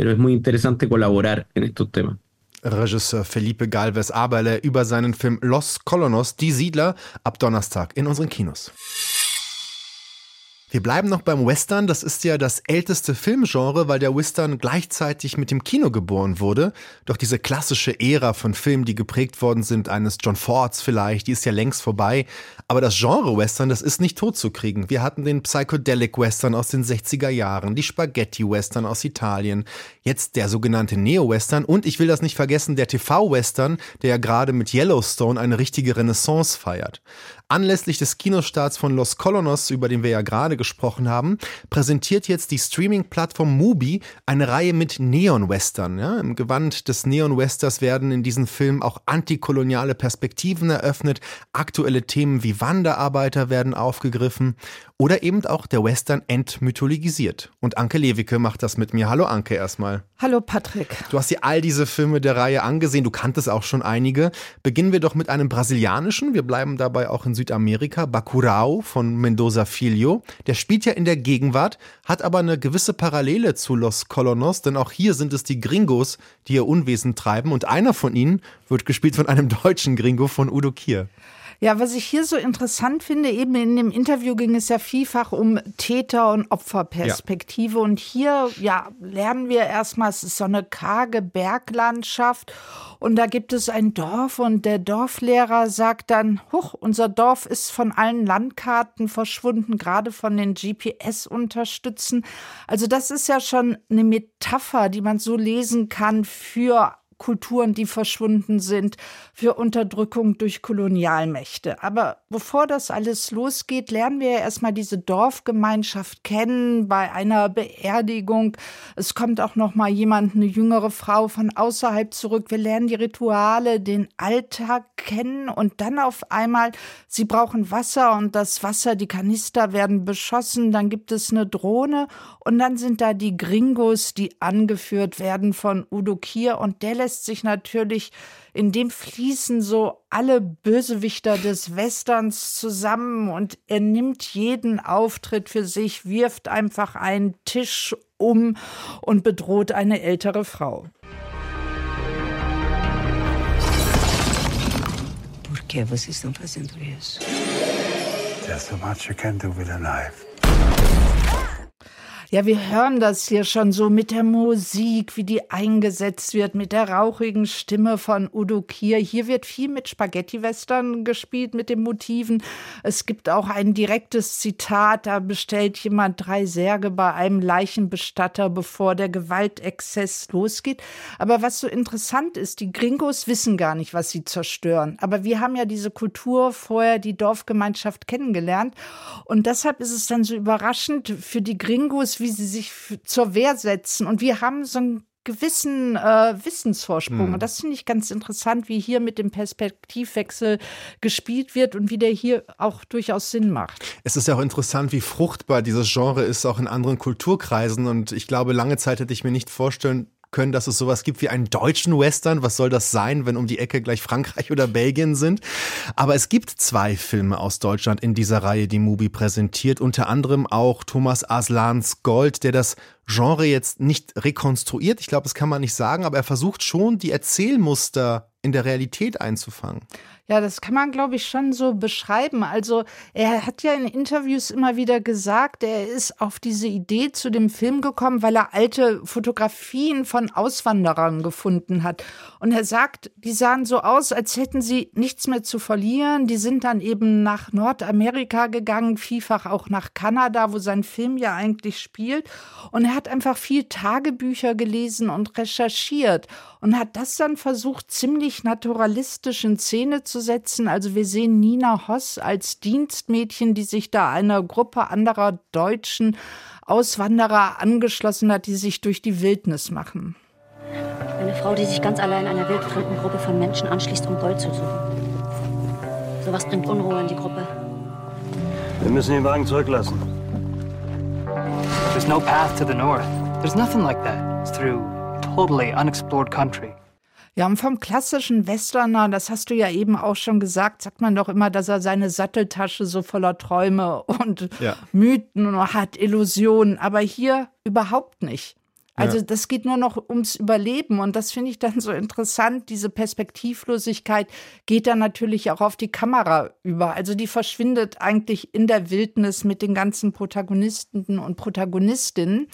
Pero es muy interesante colaborar en estos temas. Regisseur Felipe Galvez Aberle über seinen Film Los Colonos, Die Siedler, ab Donnerstag in unseren Kinos. Wir bleiben noch beim Western. Das ist ja das älteste Filmgenre, weil der Western gleichzeitig mit dem Kino geboren wurde. Doch diese klassische Ära von Filmen, die geprägt worden sind, eines John Fords vielleicht, die ist ja längst vorbei. Aber das Genre Western, das ist nicht totzukriegen. Wir hatten den Psychedelic Western aus den 60er Jahren, die Spaghetti Western aus Italien, jetzt der sogenannte Neo-Western und ich will das nicht vergessen, der TV-Western, der ja gerade mit Yellowstone eine richtige Renaissance feiert. Anlässlich des Kinostarts von Los Colonos, über den wir ja gerade gesprochen haben, präsentiert jetzt die Streaming-Plattform Mubi eine Reihe mit Neon-Western. Ja, Im Gewand des Neon-Westers werden in diesem Film auch antikoloniale Perspektiven eröffnet, aktuelle Themen wie Wanderarbeiter werden aufgegriffen oder eben auch der Western entmythologisiert. Und Anke Lewicke macht das mit mir. Hallo Anke erstmal. Hallo Patrick. Du hast dir all diese Filme der Reihe angesehen, du kanntest auch schon einige. Beginnen wir doch mit einem brasilianischen, wir bleiben dabei auch in Südamerika, Bacurau von Mendoza Filho. Der spielt ja in der Gegenwart, hat aber eine gewisse Parallele zu Los Colonos, denn auch hier sind es die Gringos, die ihr Unwesen treiben und einer von ihnen wird gespielt von einem deutschen Gringo von Udo Kier. Ja, was ich hier so interessant finde, eben in dem Interview ging es ja vielfach um Täter- und Opferperspektive. Ja. Und hier, ja, lernen wir erstmal, es ist so eine karge Berglandschaft. Und da gibt es ein Dorf und der Dorflehrer sagt dann, huch, unser Dorf ist von allen Landkarten verschwunden, gerade von den GPS-Unterstützen. Also das ist ja schon eine Metapher, die man so lesen kann für Kulturen, die verschwunden sind, für Unterdrückung durch Kolonialmächte. Aber bevor das alles losgeht, lernen wir ja erstmal diese Dorfgemeinschaft kennen bei einer Beerdigung. Es kommt auch noch mal jemand, eine jüngere Frau von außerhalb zurück. Wir lernen die Rituale, den Alltag kennen und dann auf einmal, sie brauchen Wasser und das Wasser, die Kanister werden beschossen, dann gibt es eine Drohne und dann sind da die Gringos, die angeführt werden von Udo Kier und der lässt lässt sich natürlich, in dem fließen so alle Bösewichter des Westerns zusammen und er nimmt jeden Auftritt für sich, wirft einfach einen Tisch um und bedroht eine ältere Frau. Por que vocês estão fazendo isso? There's so much you can do with a knife. Ja, wir hören das hier schon so mit der Musik, wie die eingesetzt wird, mit der rauchigen Stimme von Udo Kier. Hier wird viel mit Spaghetti-Western gespielt, mit den Motiven. Es gibt auch ein direktes Zitat, da bestellt jemand drei Särge bei einem Leichenbestatter, bevor der Gewaltexzess losgeht. Aber was so interessant ist, die Gringos wissen gar nicht, was sie zerstören. Aber wir haben ja diese Kultur vorher, die Dorfgemeinschaft kennengelernt. Und deshalb ist es dann so überraschend für die Gringos, wie sie sich zur Wehr setzen. Und wir haben so einen gewissen äh, Wissensvorsprung. Mhm. Und das finde ich ganz interessant, wie hier mit dem Perspektivwechsel gespielt wird und wie der hier auch durchaus Sinn macht. Es ist ja auch interessant, wie fruchtbar dieses Genre ist, auch in anderen Kulturkreisen. Und ich glaube, lange Zeit hätte ich mir nicht vorstellen können, dass es sowas gibt wie einen deutschen Western. Was soll das sein, wenn um die Ecke gleich Frankreich oder Belgien sind? Aber es gibt zwei Filme aus Deutschland in dieser Reihe, die Mubi präsentiert. Unter anderem auch Thomas Aslans Gold, der das Genre jetzt nicht rekonstruiert. Ich glaube, das kann man nicht sagen, aber er versucht schon, die Erzählmuster in der Realität einzufangen. Ja, das kann man, glaube ich, schon so beschreiben. Also er hat ja in Interviews immer wieder gesagt, er ist auf diese Idee zu dem Film gekommen, weil er alte Fotografien von Auswanderern gefunden hat. Und er sagt, die sahen so aus, als hätten sie nichts mehr zu verlieren. Die sind dann eben nach Nordamerika gegangen, vielfach auch nach Kanada, wo sein Film ja eigentlich spielt. Und er hat einfach viel Tagebücher gelesen und recherchiert und hat das dann versucht, ziemlich naturalistisch in Szene zu setzen. Also wir sehen Nina Hoss als Dienstmädchen, die sich da einer Gruppe anderer deutschen Auswanderer angeschlossen hat, die sich durch die Wildnis machen. Eine Frau, die sich ganz allein einer wildfremden Gruppe von Menschen anschließt, um Gold zu suchen. Sowas bringt Unruhe in die Gruppe. Wir müssen den Wagen zurücklassen. There's no path to the north. There's nothing like that. It's through totally unexplored country. Ja, und vom klassischen Westerner, das hast du ja eben auch schon gesagt, sagt man doch immer, dass er seine Satteltasche so voller Träume und ja. Mythen hat, Illusionen, aber hier überhaupt nicht. Also ja. das geht nur noch ums Überleben und das finde ich dann so interessant. Diese Perspektivlosigkeit geht dann natürlich auch auf die Kamera über. Also die verschwindet eigentlich in der Wildnis mit den ganzen Protagonisten und Protagonistinnen.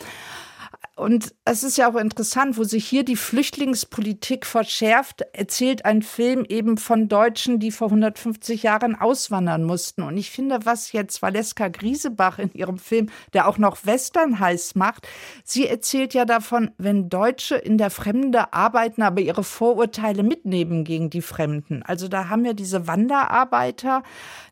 Und es ist ja auch interessant, wo sich hier die Flüchtlingspolitik verschärft, erzählt ein Film eben von Deutschen, die vor 150 Jahren auswandern mussten. Und ich finde, was jetzt Valeska Griesebach in ihrem Film, der auch noch Western heiß macht, sie erzählt ja davon, wenn Deutsche in der Fremde arbeiten, aber ihre Vorurteile mitnehmen gegen die Fremden. Also da haben wir diese Wanderarbeiter,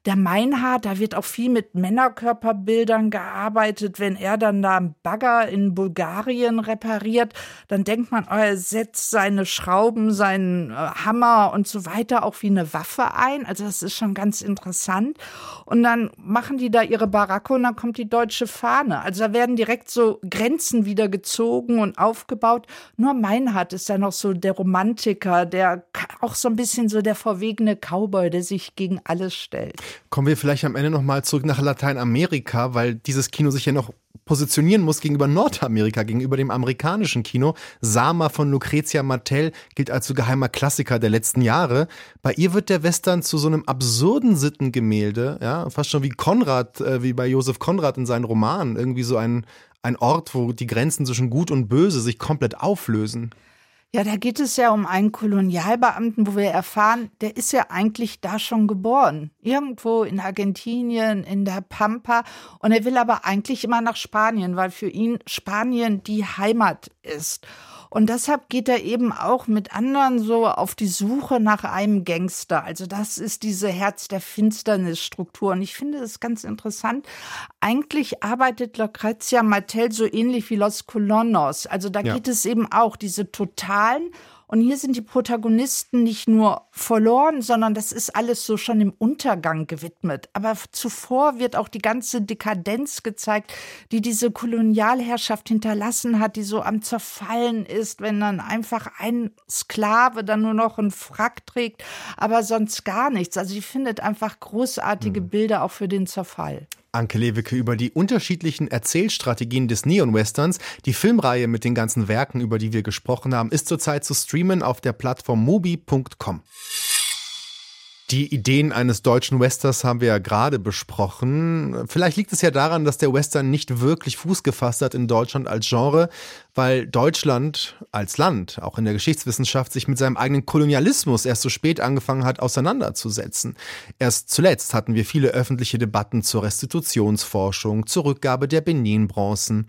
der Meinhard, da wird auch viel mit Männerkörperbildern gearbeitet. Wenn er dann da einen Bagger in Bulgarien repariert, dann denkt man, oh, er setzt seine Schrauben, seinen äh, Hammer und so weiter auch wie eine Waffe ein. Also das ist schon ganz interessant. Und dann machen die da ihre Baracke und dann kommt die deutsche Fahne. Also da werden direkt so Grenzen wieder gezogen und aufgebaut. Nur Meinhard ist da noch so der Romantiker, der auch so ein bisschen so der verwegene Cowboy, der sich gegen alles stellt. Kommen wir vielleicht am Ende nochmal zurück nach Lateinamerika, weil dieses Kino sich ja noch positionieren muss gegenüber Nordamerika, gegenüber dem amerikanischen Kino. Sama von Lucrezia Martel gilt als so geheimer Klassiker der letzten Jahre. Bei ihr wird der Western zu so einem absurden Sittengemälde, ja, fast schon wie Konrad, äh, wie bei Josef Konrad in seinen Romanen, irgendwie so ein, ein Ort, wo die Grenzen zwischen Gut und Böse sich komplett auflösen. Ja, da geht es ja um einen Kolonialbeamten, wo wir erfahren, der ist ja eigentlich da schon geboren. Irgendwo in Argentinien, in der Pampa. Und er will aber eigentlich immer nach Spanien, weil für ihn Spanien die Heimat ist. Und deshalb geht er eben auch mit anderen so auf die Suche nach einem Gangster. Also das ist diese Herz der Finsternis-Struktur. Und ich finde es ganz interessant. Eigentlich arbeitet Lucrezia Martel so ähnlich wie Los Colonos. Also da ja. geht es eben auch diese totalen und hier sind die Protagonisten nicht nur verloren, sondern das ist alles so schon im Untergang gewidmet. Aber zuvor wird auch die ganze Dekadenz gezeigt, die diese Kolonialherrschaft hinterlassen hat, die so am Zerfallen ist, wenn dann einfach ein Sklave dann nur noch einen Frack trägt, aber sonst gar nichts. Also ich findet einfach großartige mhm. Bilder auch für den Zerfall. Anke Lewicke über die unterschiedlichen Erzählstrategien des Neon-Westerns. Die Filmreihe mit den ganzen Werken, über die wir gesprochen haben, ist zurzeit zu streamen auf der Plattform mobi.com. Die Ideen eines deutschen Westerns haben wir ja gerade besprochen. Vielleicht liegt es ja daran, dass der Western nicht wirklich Fuß gefasst hat in Deutschland als Genre, weil Deutschland als Land, auch in der Geschichtswissenschaft, sich mit seinem eigenen Kolonialismus erst so spät angefangen hat, auseinanderzusetzen. Erst zuletzt hatten wir viele öffentliche Debatten zur Restitutionsforschung, zur Rückgabe der Benin-Bronzen.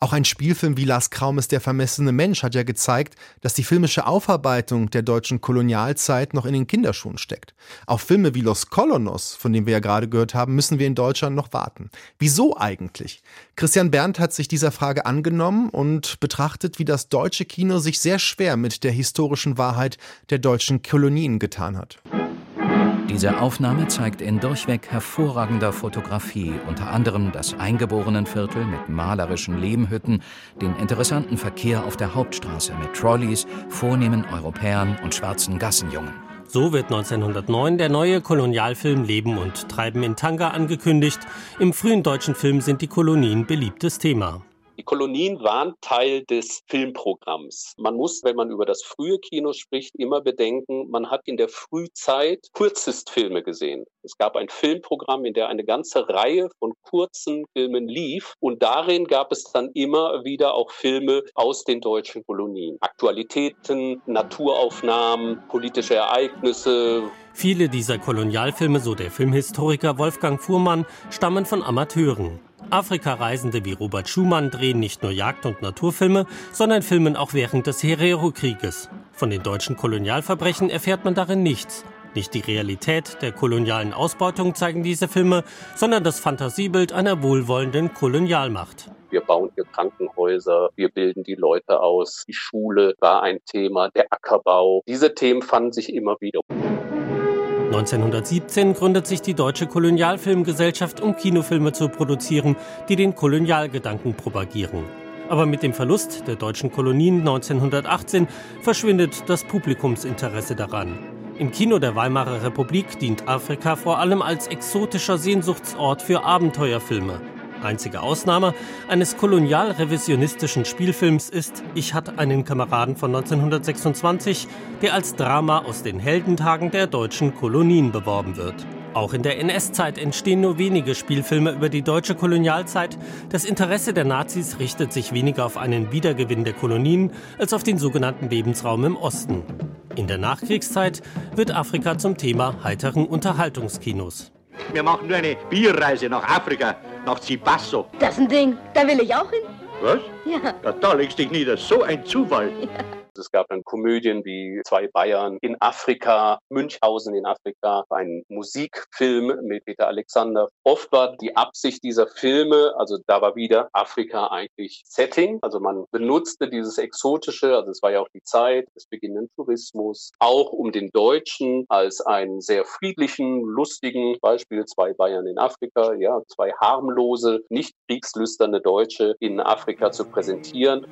Auch ein Spielfilm wie Lars Kraumes Der vermessene Mensch hat ja gezeigt, dass die filmische Aufarbeitung der deutschen Kolonialzeit noch in den Kinderschuhen steckt. Auf Filme wie Los Colonos, von dem wir ja gerade gehört haben, müssen wir in Deutschland noch warten. Wieso eigentlich? Christian Berndt hat sich dieser Frage angenommen und betrachtet, wie das deutsche Kino sich sehr schwer mit der historischen Wahrheit der deutschen Kolonien getan hat. Diese Aufnahme zeigt in durchweg hervorragender Fotografie unter anderem das Eingeborenenviertel mit malerischen Lehmhütten, den interessanten Verkehr auf der Hauptstraße mit Trolleys, vornehmen Europäern und schwarzen Gassenjungen. So wird 1909 der neue Kolonialfilm Leben und Treiben in Tanga angekündigt. Im frühen deutschen Film sind die Kolonien beliebtes Thema. Die Kolonien waren Teil des Filmprogramms. Man muss, wenn man über das frühe Kino spricht, immer bedenken, man hat in der Frühzeit Kurzistfilme gesehen. Es gab ein Filmprogramm, in der eine ganze Reihe von kurzen Filmen lief und darin gab es dann immer wieder auch Filme aus den deutschen Kolonien. Aktualitäten, Naturaufnahmen, politische Ereignisse, Viele dieser Kolonialfilme, so der Filmhistoriker Wolfgang Fuhrmann, stammen von Amateuren. Afrika-Reisende wie Robert Schumann drehen nicht nur Jagd- und Naturfilme, sondern filmen auch während des Herero-Krieges. Von den deutschen Kolonialverbrechen erfährt man darin nichts. Nicht die Realität der kolonialen Ausbeutung zeigen diese Filme, sondern das Fantasiebild einer wohlwollenden Kolonialmacht. Wir bauen hier Krankenhäuser, wir bilden die Leute aus, die Schule war ein Thema, der Ackerbau. Diese Themen fanden sich immer wieder. 1917 gründet sich die Deutsche Kolonialfilmgesellschaft, um Kinofilme zu produzieren, die den Kolonialgedanken propagieren. Aber mit dem Verlust der deutschen Kolonien 1918 verschwindet das Publikumsinteresse daran. Im Kino der Weimarer Republik dient Afrika vor allem als exotischer Sehnsuchtsort für Abenteuerfilme. Einzige Ausnahme eines kolonialrevisionistischen Spielfilms ist Ich hatte einen Kameraden von 1926, der als Drama aus den Heldentagen der deutschen Kolonien beworben wird. Auch in der NS-Zeit entstehen nur wenige Spielfilme über die deutsche Kolonialzeit. Das Interesse der Nazis richtet sich weniger auf einen Wiedergewinn der Kolonien als auf den sogenannten Lebensraum im Osten. In der Nachkriegszeit wird Afrika zum Thema heiteren Unterhaltungskinos. Wir machen nur eine Bierreise nach Afrika, nach Zipasso. Das ist ein Ding, da will ich auch hin. Was? Ja. ja da legst dich nieder, so ein Zufall. Ja. Es gab dann Komödien wie Zwei Bayern in Afrika, Münchhausen in Afrika, ein Musikfilm mit Peter Alexander. Oft war die Absicht dieser Filme, also da war wieder Afrika eigentlich Setting. Also man benutzte dieses Exotische, also es war ja auch die Zeit des beginnenden Tourismus, auch um den Deutschen als einen sehr friedlichen, lustigen Beispiel Zwei Bayern in Afrika, ja, zwei harmlose, nicht kriegslüsterne Deutsche in Afrika zu präsentieren.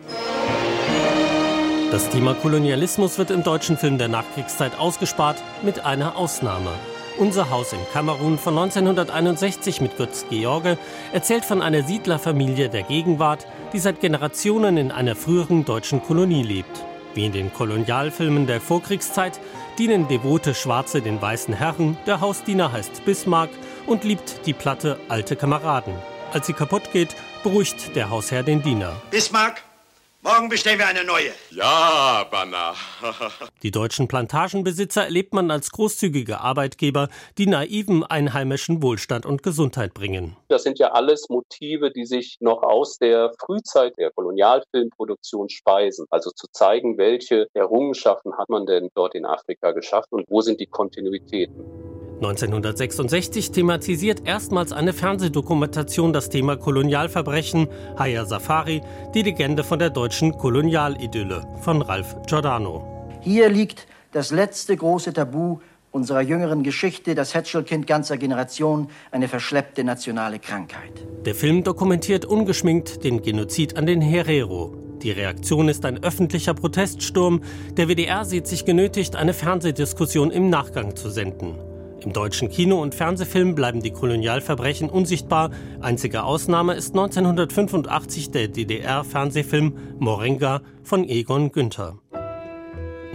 Das Thema Kolonialismus wird im deutschen Film der Nachkriegszeit ausgespart, mit einer Ausnahme. Unser Haus in Kamerun von 1961 mit Götz George erzählt von einer Siedlerfamilie der Gegenwart, die seit Generationen in einer früheren deutschen Kolonie lebt. Wie in den Kolonialfilmen der Vorkriegszeit dienen devote Schwarze den weißen Herren, der Hausdiener heißt Bismarck und liebt die Platte Alte Kameraden. Als sie kaputt geht, beruhigt der Hausherr den Diener. Bismarck, Morgen bestellen wir eine neue. Ja, Banner. die deutschen Plantagenbesitzer erlebt man als großzügige Arbeitgeber, die naiven einheimischen Wohlstand und Gesundheit bringen. Das sind ja alles Motive, die sich noch aus der Frühzeit der Kolonialfilmproduktion speisen. Also zu zeigen, welche Errungenschaften hat man denn dort in Afrika geschafft und wo sind die Kontinuitäten. 1966 thematisiert erstmals eine Fernsehdokumentation das Thema Kolonialverbrechen Haya Safari, die Legende von der deutschen Kolonialidylle von Ralf Giordano. Hier liegt das letzte große Tabu unserer jüngeren Geschichte, das Hätschelkind ganzer Generationen, eine verschleppte nationale Krankheit. Der Film dokumentiert ungeschminkt den Genozid an den Herero. Die Reaktion ist ein öffentlicher Proteststurm. Der WDR sieht sich genötigt, eine Fernsehdiskussion im Nachgang zu senden. Im deutschen Kino- und Fernsehfilm bleiben die Kolonialverbrechen unsichtbar. Einzige Ausnahme ist 1985 der DDR-Fernsehfilm Moringa von Egon Günther.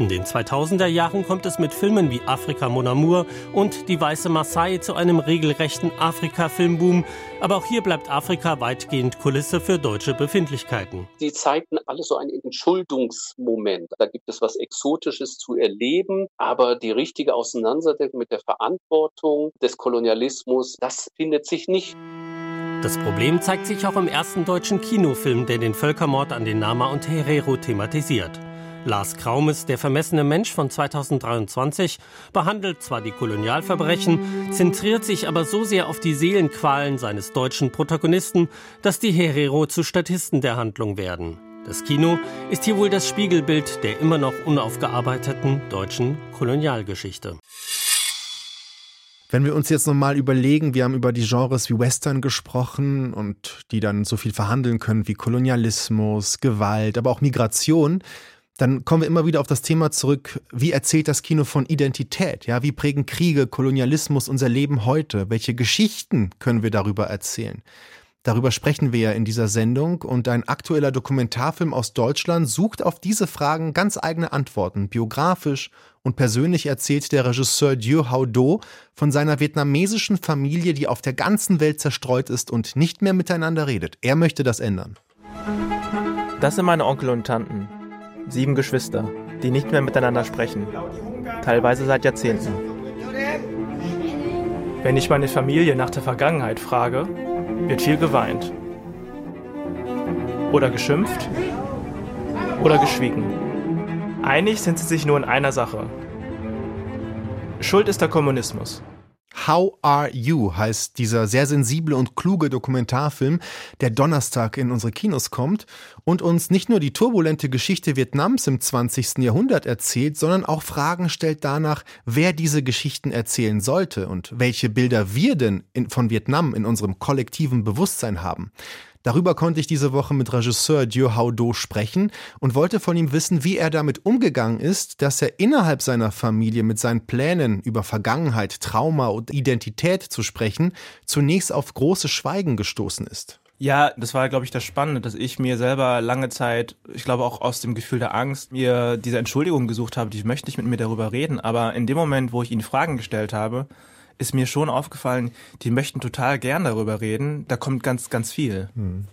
In den 2000er Jahren kommt es mit Filmen wie Afrika Mon Amour und Die Weiße Maasai zu einem regelrechten Afrika-Filmboom. Aber auch hier bleibt Afrika weitgehend Kulisse für deutsche Befindlichkeiten. Die zeigten alle so einen Entschuldungsmoment. Da gibt es was Exotisches zu erleben, aber die richtige Auseinandersetzung mit der Verantwortung des Kolonialismus, das findet sich nicht. Das Problem zeigt sich auch im ersten deutschen Kinofilm, der den Völkermord an den Nama und Herero thematisiert. Lars Kraumes Der vermessene Mensch von 2023 behandelt zwar die Kolonialverbrechen, zentriert sich aber so sehr auf die Seelenqualen seines deutschen Protagonisten, dass die Herero zu Statisten der Handlung werden. Das Kino ist hier wohl das Spiegelbild der immer noch unaufgearbeiteten deutschen Kolonialgeschichte. Wenn wir uns jetzt nochmal überlegen, wir haben über die Genres wie Western gesprochen und die dann so viel verhandeln können wie Kolonialismus, Gewalt, aber auch Migration dann kommen wir immer wieder auf das Thema zurück, wie erzählt das Kino von Identität? Ja, wie prägen Kriege, Kolonialismus unser Leben heute? Welche Geschichten können wir darüber erzählen? Darüber sprechen wir ja in dieser Sendung und ein aktueller Dokumentarfilm aus Deutschland sucht auf diese Fragen ganz eigene Antworten. Biografisch und persönlich erzählt der Regisseur Dieu Hao Do von seiner vietnamesischen Familie, die auf der ganzen Welt zerstreut ist und nicht mehr miteinander redet. Er möchte das ändern. Das sind meine Onkel und Tanten. Sieben Geschwister, die nicht mehr miteinander sprechen, teilweise seit Jahrzehnten. Wenn ich meine Familie nach der Vergangenheit frage, wird viel geweint. Oder geschimpft. Oder geschwiegen. Einig sind sie sich nur in einer Sache. Schuld ist der Kommunismus. How Are You heißt dieser sehr sensible und kluge Dokumentarfilm, der Donnerstag in unsere Kinos kommt und uns nicht nur die turbulente Geschichte Vietnams im 20. Jahrhundert erzählt, sondern auch Fragen stellt danach, wer diese Geschichten erzählen sollte und welche Bilder wir denn in, von Vietnam in unserem kollektiven Bewusstsein haben. Darüber konnte ich diese Woche mit Regisseur Dieu Hao Do sprechen und wollte von ihm wissen, wie er damit umgegangen ist, dass er innerhalb seiner Familie mit seinen Plänen über Vergangenheit, Trauma und Identität zu sprechen, zunächst auf großes Schweigen gestoßen ist. Ja, das war, glaube ich, das Spannende, dass ich mir selber lange Zeit, ich glaube auch aus dem Gefühl der Angst, mir diese Entschuldigung gesucht habe, ich möchte nicht mit mir darüber reden, aber in dem Moment, wo ich ihn Fragen gestellt habe, ist mir schon aufgefallen, die möchten total gern darüber reden. Da kommt ganz, ganz viel. Hm.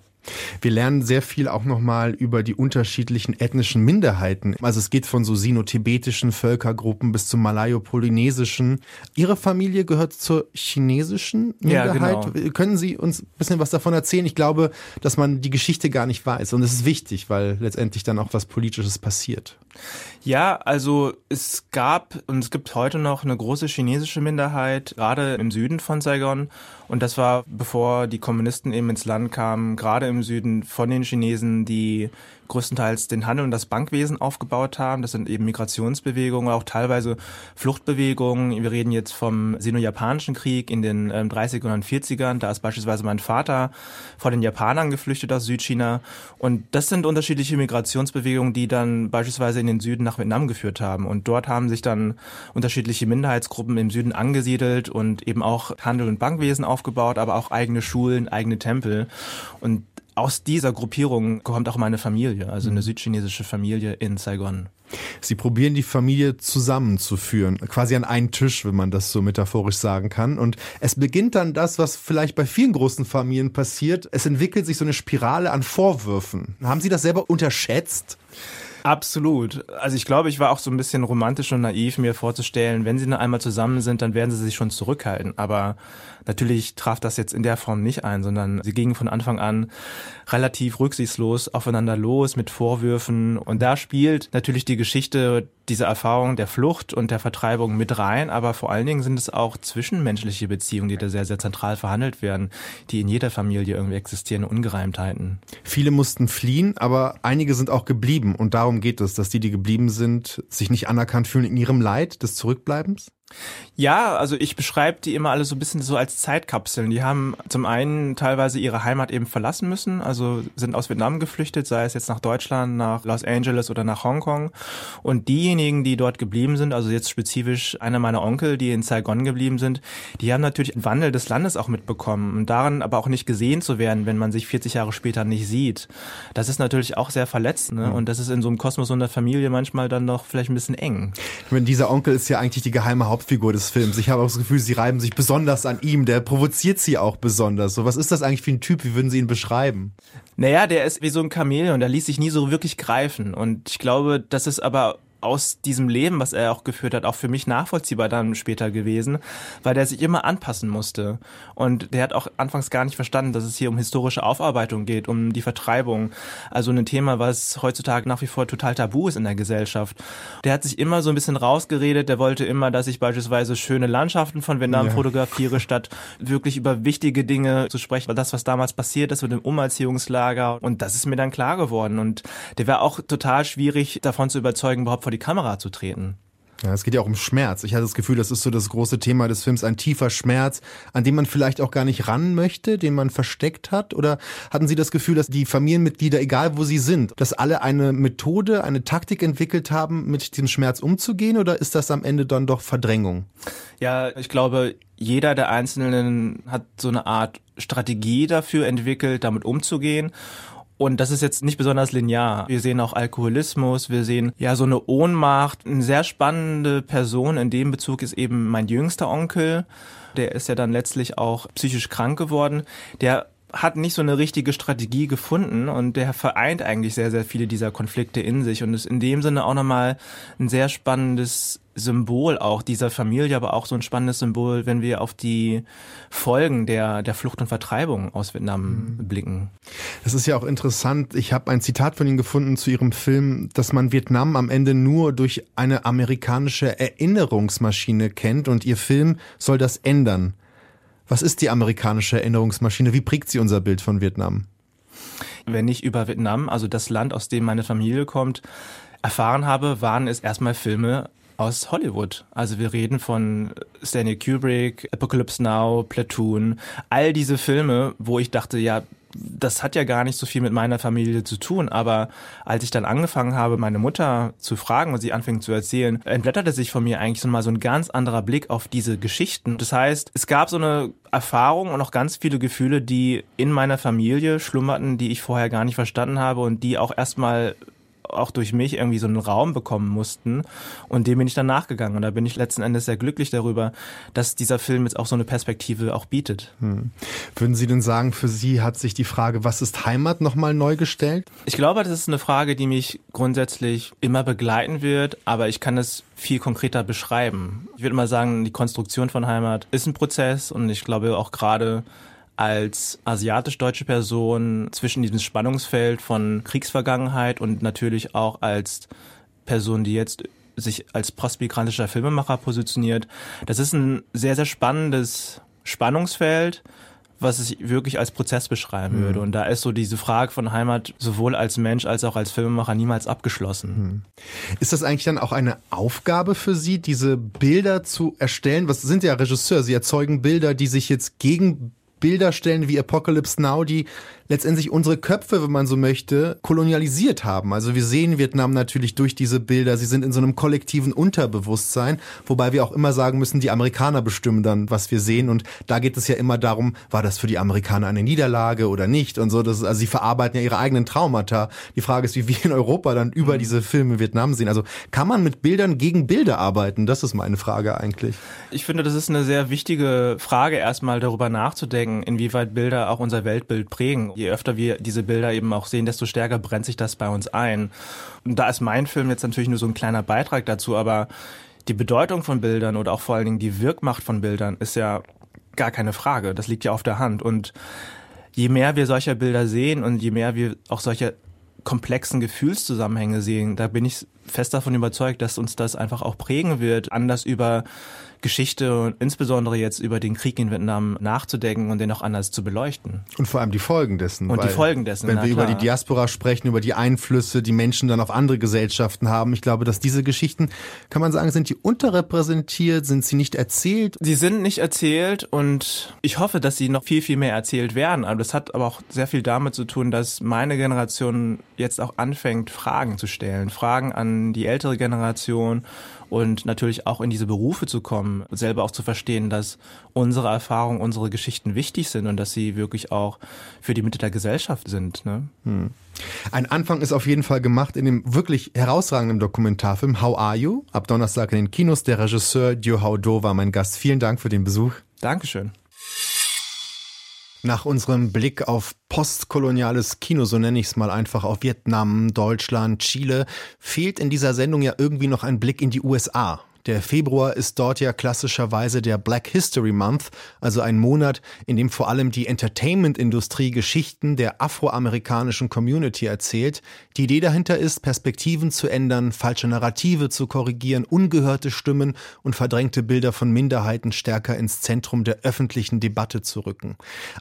Wir lernen sehr viel auch nochmal über die unterschiedlichen ethnischen Minderheiten. Also es geht von so sino-tibetischen Völkergruppen bis zum malayo-polynesischen. Ihre Familie gehört zur chinesischen Minderheit. Ja, genau. Können Sie uns ein bisschen was davon erzählen? Ich glaube, dass man die Geschichte gar nicht weiß. Und es ist wichtig, weil letztendlich dann auch was Politisches passiert. Ja, also es gab und es gibt heute noch eine große chinesische Minderheit, gerade im Süden von Saigon. Und das war, bevor die Kommunisten eben ins Land kamen, gerade im Süden von den Chinesen, die größtenteils den Handel und das Bankwesen aufgebaut haben. Das sind eben Migrationsbewegungen, auch teilweise Fluchtbewegungen. Wir reden jetzt vom Sino-Japanischen Krieg in den ähm, 30ern und 40ern. Da ist beispielsweise mein Vater vor den Japanern geflüchtet aus Südchina. Und das sind unterschiedliche Migrationsbewegungen, die dann beispielsweise in den Süden nach Vietnam geführt haben. Und dort haben sich dann unterschiedliche Minderheitsgruppen im Süden angesiedelt und eben auch Handel und Bankwesen aufgebaut, aber auch eigene Schulen, eigene Tempel. Und aus dieser Gruppierung kommt auch meine Familie, also eine mhm. südchinesische Familie in Saigon. Sie probieren die Familie zusammenzuführen, quasi an einen Tisch, wenn man das so metaphorisch sagen kann. Und es beginnt dann das, was vielleicht bei vielen großen Familien passiert. Es entwickelt sich so eine Spirale an Vorwürfen. Haben Sie das selber unterschätzt? Absolut. Also ich glaube, ich war auch so ein bisschen romantisch und naiv, mir vorzustellen, wenn sie dann einmal zusammen sind, dann werden sie sich schon zurückhalten. Aber natürlich traf das jetzt in der Form nicht ein, sondern sie gingen von Anfang an relativ rücksichtslos aufeinander los mit Vorwürfen. Und da spielt natürlich die Geschichte diese Erfahrung der Flucht und der Vertreibung mit rein, aber vor allen Dingen sind es auch zwischenmenschliche Beziehungen, die da sehr, sehr zentral verhandelt werden, die in jeder Familie irgendwie existieren, Ungereimtheiten. Viele mussten fliehen, aber einige sind auch geblieben und darum geht es, dass die, die geblieben sind, sich nicht anerkannt fühlen in ihrem Leid des Zurückbleibens? Ja, also ich beschreibe die immer alle so ein bisschen so als Zeitkapseln. Die haben zum einen teilweise ihre Heimat eben verlassen müssen, also sind aus Vietnam geflüchtet, sei es jetzt nach Deutschland, nach Los Angeles oder nach Hongkong. Und diejenigen, die dort geblieben sind, also jetzt spezifisch einer meiner Onkel, die in Saigon geblieben sind, die haben natürlich einen Wandel des Landes auch mitbekommen und daran aber auch nicht gesehen zu werden, wenn man sich 40 Jahre später nicht sieht. Das ist natürlich auch sehr verletzt ne? und das ist in so einem Kosmos und der Familie manchmal dann noch vielleicht ein bisschen eng. Ich meine, dieser Onkel ist ja eigentlich die geheime Haupt Hauptfigur des Films. Ich habe auch das Gefühl, sie reiben sich besonders an ihm. Der provoziert sie auch besonders. So, was ist das eigentlich für ein Typ? Wie würden Sie ihn beschreiben? Naja, der ist wie so ein Chamäleon. Der ließ sich nie so wirklich greifen. Und ich glaube, das ist aber aus diesem Leben, was er auch geführt hat, auch für mich nachvollziehbar dann später gewesen, weil der sich immer anpassen musste. Und der hat auch anfangs gar nicht verstanden, dass es hier um historische Aufarbeitung geht, um die Vertreibung. Also ein Thema, was heutzutage nach wie vor total tabu ist in der Gesellschaft. Der hat sich immer so ein bisschen rausgeredet, der wollte immer, dass ich beispielsweise schöne Landschaften von Vietnam ja. fotografiere, statt wirklich über wichtige Dinge zu sprechen, weil das, was damals passiert ist mit dem Umerziehungslager. Und das ist mir dann klar geworden. Und der war auch total schwierig, davon zu überzeugen, überhaupt vor die Kamera zu treten. Ja, es geht ja auch um Schmerz. Ich hatte das Gefühl, das ist so das große Thema des Films, ein tiefer Schmerz, an dem man vielleicht auch gar nicht ran möchte, den man versteckt hat? Oder hatten Sie das Gefühl, dass die Familienmitglieder, egal wo sie sind, dass alle eine Methode, eine Taktik entwickelt haben, mit dem Schmerz umzugehen? Oder ist das am Ende dann doch Verdrängung? Ja, ich glaube, jeder der Einzelnen hat so eine Art Strategie dafür entwickelt, damit umzugehen. Und das ist jetzt nicht besonders linear. Wir sehen auch Alkoholismus, wir sehen ja so eine Ohnmacht. Eine sehr spannende Person in dem Bezug ist eben mein jüngster Onkel. Der ist ja dann letztlich auch psychisch krank geworden. Der hat nicht so eine richtige Strategie gefunden und der vereint eigentlich sehr, sehr viele dieser Konflikte in sich und ist in dem Sinne auch nochmal ein sehr spannendes Symbol auch dieser Familie, aber auch so ein spannendes Symbol, wenn wir auf die Folgen der, der Flucht und Vertreibung aus Vietnam mhm. blicken. Das ist ja auch interessant. Ich habe ein Zitat von Ihnen gefunden zu Ihrem Film, dass man Vietnam am Ende nur durch eine amerikanische Erinnerungsmaschine kennt und Ihr Film soll das ändern. Was ist die amerikanische Erinnerungsmaschine? Wie prägt sie unser Bild von Vietnam? Wenn ich über Vietnam, also das Land, aus dem meine Familie kommt, erfahren habe, waren es erstmal Filme aus Hollywood. Also wir reden von Stanley Kubrick, Apocalypse Now, Platoon, all diese Filme, wo ich dachte, ja, das hat ja gar nicht so viel mit meiner Familie zu tun, aber als ich dann angefangen habe, meine Mutter zu fragen und sie anfing zu erzählen, entblätterte sich von mir eigentlich so mal so ein ganz anderer Blick auf diese Geschichten. Das heißt, es gab so eine Erfahrung und auch ganz viele Gefühle, die in meiner Familie schlummerten, die ich vorher gar nicht verstanden habe und die auch erstmal auch durch mich irgendwie so einen Raum bekommen mussten. Und dem bin ich dann nachgegangen. Und da bin ich letzten Endes sehr glücklich darüber, dass dieser Film jetzt auch so eine Perspektive auch bietet. Hm. Würden Sie denn sagen, für Sie hat sich die Frage, was ist Heimat, nochmal neu gestellt? Ich glaube, das ist eine Frage, die mich grundsätzlich immer begleiten wird, aber ich kann es viel konkreter beschreiben. Ich würde mal sagen, die Konstruktion von Heimat ist ein Prozess und ich glaube auch gerade als asiatisch-deutsche Person zwischen diesem Spannungsfeld von Kriegsvergangenheit und natürlich auch als Person, die jetzt sich als postmigrantischer Filmemacher positioniert. Das ist ein sehr, sehr spannendes Spannungsfeld, was ich wirklich als Prozess beschreiben mhm. würde. Und da ist so diese Frage von Heimat sowohl als Mensch als auch als Filmemacher niemals abgeschlossen. Mhm. Ist das eigentlich dann auch eine Aufgabe für Sie, diese Bilder zu erstellen? Was sind ja Regisseur? Sie erzeugen Bilder, die sich jetzt gegen Bilder stellen wie Apocalypse Now, die letztendlich unsere Köpfe, wenn man so möchte, kolonialisiert haben. Also wir sehen Vietnam natürlich durch diese Bilder. Sie sind in so einem kollektiven Unterbewusstsein, wobei wir auch immer sagen müssen, die Amerikaner bestimmen dann, was wir sehen. Und da geht es ja immer darum, war das für die Amerikaner eine Niederlage oder nicht und so. Das ist, also sie verarbeiten ja ihre eigenen Traumata. Die Frage ist, wie wir in Europa dann über mhm. diese Filme Vietnam sehen. Also kann man mit Bildern gegen Bilder arbeiten? Das ist meine Frage eigentlich. Ich finde, das ist eine sehr wichtige Frage, erstmal darüber nachzudenken, inwieweit Bilder auch unser Weltbild prägen je öfter wir diese Bilder eben auch sehen, desto stärker brennt sich das bei uns ein. Und da ist mein Film jetzt natürlich nur so ein kleiner Beitrag dazu, aber die Bedeutung von Bildern oder auch vor allen Dingen die Wirkmacht von Bildern ist ja gar keine Frage. Das liegt ja auf der Hand. Und je mehr wir solcher Bilder sehen und je mehr wir auch solche komplexen Gefühlszusammenhänge sehen, da bin ich fest davon überzeugt, dass uns das einfach auch prägen wird, anders über Geschichte und insbesondere jetzt über den Krieg in Vietnam nachzudenken und den auch anders zu beleuchten. Und vor allem die Folgen dessen. Und die Folgen dessen. Wenn wir klar. über die Diaspora sprechen, über die Einflüsse, die Menschen dann auf andere Gesellschaften haben, ich glaube, dass diese Geschichten, kann man sagen, sind die unterrepräsentiert, sind sie nicht erzählt? Sie sind nicht erzählt und ich hoffe, dass sie noch viel, viel mehr erzählt werden. Aber das hat aber auch sehr viel damit zu tun, dass meine Generation jetzt auch anfängt, Fragen zu stellen. Fragen an die ältere Generation und natürlich auch in diese Berufe zu kommen, selber auch zu verstehen, dass unsere Erfahrungen, unsere Geschichten wichtig sind und dass sie wirklich auch für die Mitte der Gesellschaft sind. Ne? Hm. Ein Anfang ist auf jeden Fall gemacht in dem wirklich herausragenden Dokumentarfilm How Are You? Ab Donnerstag in den Kinos. Der Regisseur Dio Hao Do war mein Gast. Vielen Dank für den Besuch. Dankeschön. Nach unserem Blick auf postkoloniales Kino, so nenne ich es mal einfach, auf Vietnam, Deutschland, Chile, fehlt in dieser Sendung ja irgendwie noch ein Blick in die USA. Der Februar ist dort ja klassischerweise der Black History Month, also ein Monat, in dem vor allem die Entertainment-Industrie Geschichten der afroamerikanischen Community erzählt. Die Idee dahinter ist, Perspektiven zu ändern, falsche Narrative zu korrigieren, ungehörte Stimmen und verdrängte Bilder von Minderheiten stärker ins Zentrum der öffentlichen Debatte zu rücken.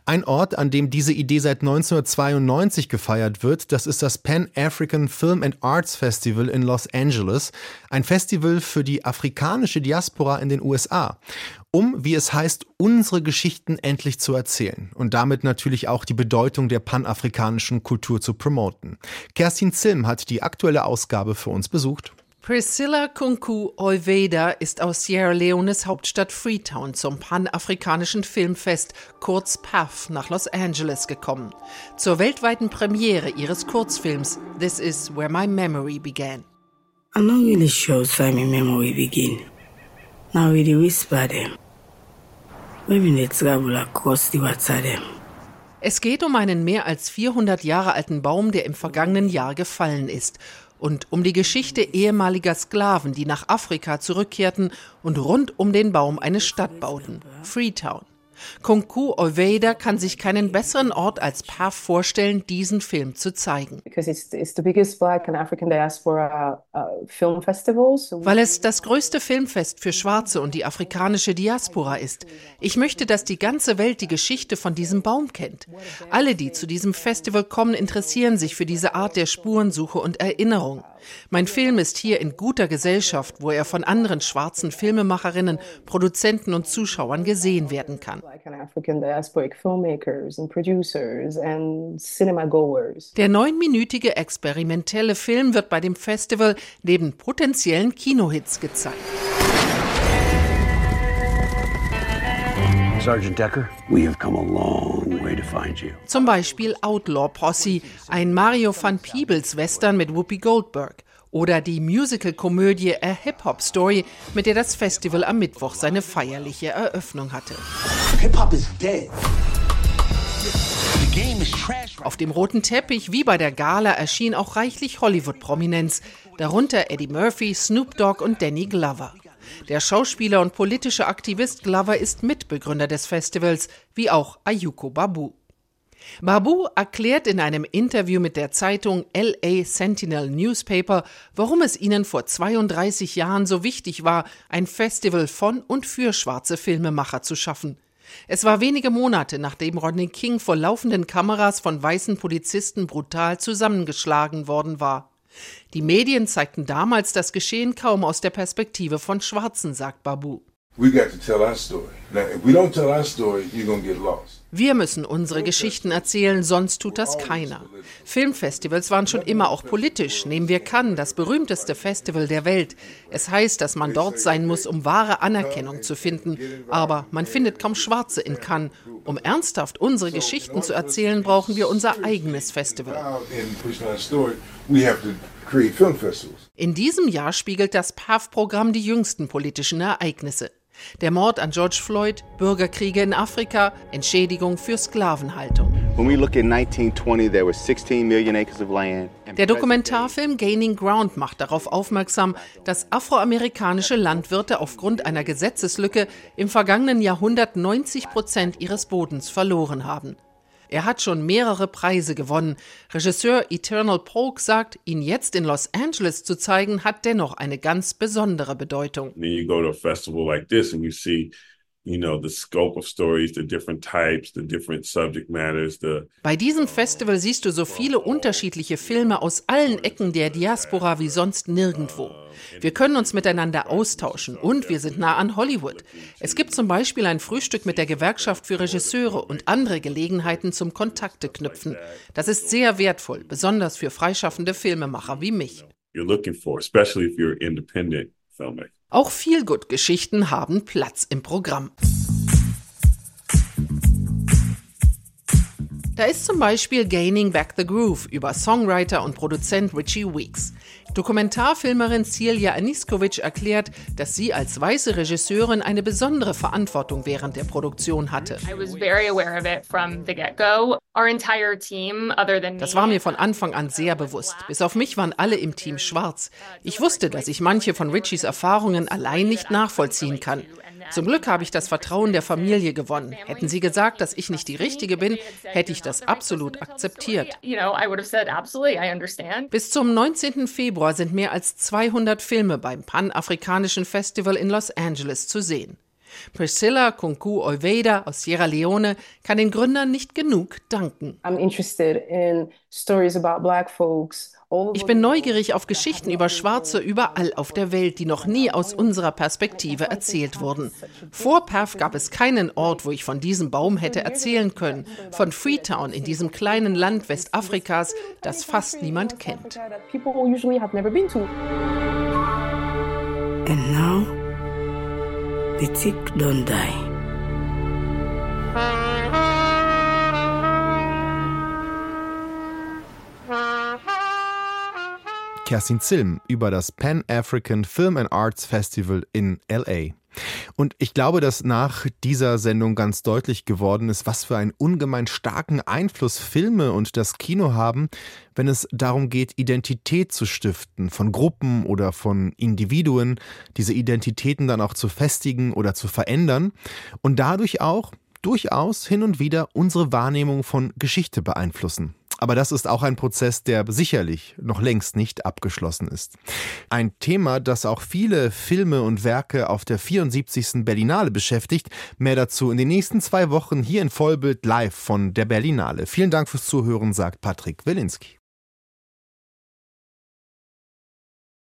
Ein Ort, an dem diese Idee seit 1992 gefeiert wird, das ist das Pan African Film and Arts Festival in Los Angeles, ein Festival für die afrikanische Diaspora in den USA, um, wie es heißt, unsere Geschichten endlich zu erzählen und damit natürlich auch die Bedeutung der panafrikanischen Kultur zu promoten. Kerstin Zilm hat die aktuelle Ausgabe für uns besucht. Priscilla Kunku Oyveda ist aus Sierra Leones Hauptstadt Freetown zum panafrikanischen Filmfest kurz PAF nach Los Angeles gekommen. Zur weltweiten Premiere ihres Kurzfilms This is Where My Memory Began. I'm not really sure time my memory begin. Now we whisper them. Maybe they travel across the water them. Es geht um einen mehr als 400 Jahre alten Baum, der im vergangenen Jahr gefallen ist. Und um die Geschichte ehemaliger Sklaven, die nach Afrika zurückkehrten und rund um den Baum eine Stadt bauten. Freetown. Kunku Oveda kann sich keinen besseren Ort als PAF vorstellen, diesen Film zu zeigen. Uh, Weil es das größte Filmfest für Schwarze und die afrikanische Diaspora ist. Ich möchte, dass die ganze Welt die Geschichte von diesem Baum kennt. Alle, die zu diesem Festival kommen, interessieren sich für diese Art der Spurensuche und Erinnerung. Mein Film ist hier in guter Gesellschaft, wo er von anderen schwarzen Filmemacherinnen, Produzenten und Zuschauern gesehen werden kann. Der neunminütige experimentelle Film wird bei dem Festival neben potenziellen Kinohits gezeigt. Sergeant Decker, we have come a long way to find you. Zum Beispiel Outlaw Posse, ein Mario van Peebles Western mit Whoopi Goldberg. Oder die Musical-Komödie A Hip-Hop-Story, mit der das Festival am Mittwoch seine feierliche Eröffnung hatte. Hip-Hop is dead. Auf dem roten Teppich wie bei der Gala erschien auch reichlich Hollywood-Prominenz, darunter Eddie Murphy, Snoop Dogg und Danny Glover. Der Schauspieler und politische Aktivist Glover ist Mitbegründer des Festivals, wie auch Ayuko Babu. Babu erklärt in einem Interview mit der Zeitung LA Sentinel Newspaper, warum es ihnen vor 32 Jahren so wichtig war, ein Festival von und für schwarze Filmemacher zu schaffen. Es war wenige Monate, nachdem Rodney King vor laufenden Kameras von weißen Polizisten brutal zusammengeschlagen worden war. Die Medien zeigten damals das Geschehen kaum aus der Perspektive von Schwarzen, sagt Babu. We got to tell our story. Now, if we don't tell our story, you're gonna get lost. Wir müssen unsere Geschichten erzählen, sonst tut das keiner. Filmfestivals waren schon immer auch politisch. Nehmen wir Cannes, das berühmteste Festival der Welt. Es heißt, dass man dort sein muss, um wahre Anerkennung zu finden. Aber man findet kaum Schwarze in Cannes. Um ernsthaft unsere Geschichten zu erzählen, brauchen wir unser eigenes Festival. In diesem Jahr spiegelt das PAF-Programm die jüngsten politischen Ereignisse. Der Mord an George Floyd, Bürgerkriege in Afrika, Entschädigung für Sklavenhaltung. Der Dokumentarfilm Gaining Ground macht darauf aufmerksam, dass afroamerikanische Landwirte aufgrund einer Gesetzeslücke im vergangenen Jahrhundert 90 Prozent ihres Bodens verloren haben. Er hat schon mehrere Preise gewonnen. Regisseur Eternal Polk sagt, ihn jetzt in Los Angeles zu zeigen, hat dennoch eine ganz besondere Bedeutung. Then you go to a festival like this and you see you know the scope of stories the different types the different subject matters the Bei diesem Festival siehst du so viele unterschiedliche Filme aus allen Ecken der Diaspora wie sonst nirgendwo. Wir können uns miteinander austauschen und wir sind nah an Hollywood. Es gibt zum Beispiel ein Frühstück mit der Gewerkschaft für Regisseure und andere Gelegenheiten zum Kontakte knüpfen. Das ist sehr wertvoll, besonders für freischaffende Filmemacher wie mich. you're looking for especially if you're independent filmmaker Auch Feelgood-Geschichten haben Platz im Programm. Da ist zum Beispiel Gaining Back the Groove über Songwriter und Produzent Richie Weeks. Dokumentarfilmerin Celia Aniskovic erklärt, dass sie als weiße Regisseurin eine besondere Verantwortung während der Produktion hatte. I was very aware of it from the get-go. Our entire team, other than Das war mir von Anfang an sehr bewusst. Bis auf mich waren alle im Team schwarz. Ich wusste, dass ich manche von Richies Erfahrungen allein nicht nachvollziehen kann. Zum Glück habe ich das Vertrauen der Familie gewonnen. Hätten sie gesagt, dass ich nicht die Richtige bin, hätte ich das absolut akzeptiert. Bis zum 19. Februar sind mehr als 200 Filme beim Panafrikanischen Festival in Los Angeles zu sehen. Priscilla Kunku Oiveda aus Sierra Leone kann den Gründern nicht genug danken. I'm interested in stories about black folks. Ich bin neugierig auf Geschichten über Schwarze überall auf der Welt, die noch nie aus unserer Perspektive erzählt wurden. Vor Perth gab es keinen Ort, wo ich von diesem Baum hätte erzählen können. Von Freetown in diesem kleinen Land Westafrikas, das fast niemand kennt. And now, the tick don't die. Kerstin Zilm über das Pan African Film and Arts Festival in LA. Und ich glaube, dass nach dieser Sendung ganz deutlich geworden ist, was für einen ungemein starken Einfluss Filme und das Kino haben, wenn es darum geht, Identität zu stiften, von Gruppen oder von Individuen, diese Identitäten dann auch zu festigen oder zu verändern und dadurch auch durchaus hin und wieder unsere Wahrnehmung von Geschichte beeinflussen. Aber das ist auch ein Prozess, der sicherlich noch längst nicht abgeschlossen ist. Ein Thema, das auch viele Filme und Werke auf der 74. Berlinale beschäftigt. Mehr dazu in den nächsten zwei Wochen hier in Vollbild live von der Berlinale. Vielen Dank fürs Zuhören, sagt Patrick Wilinski.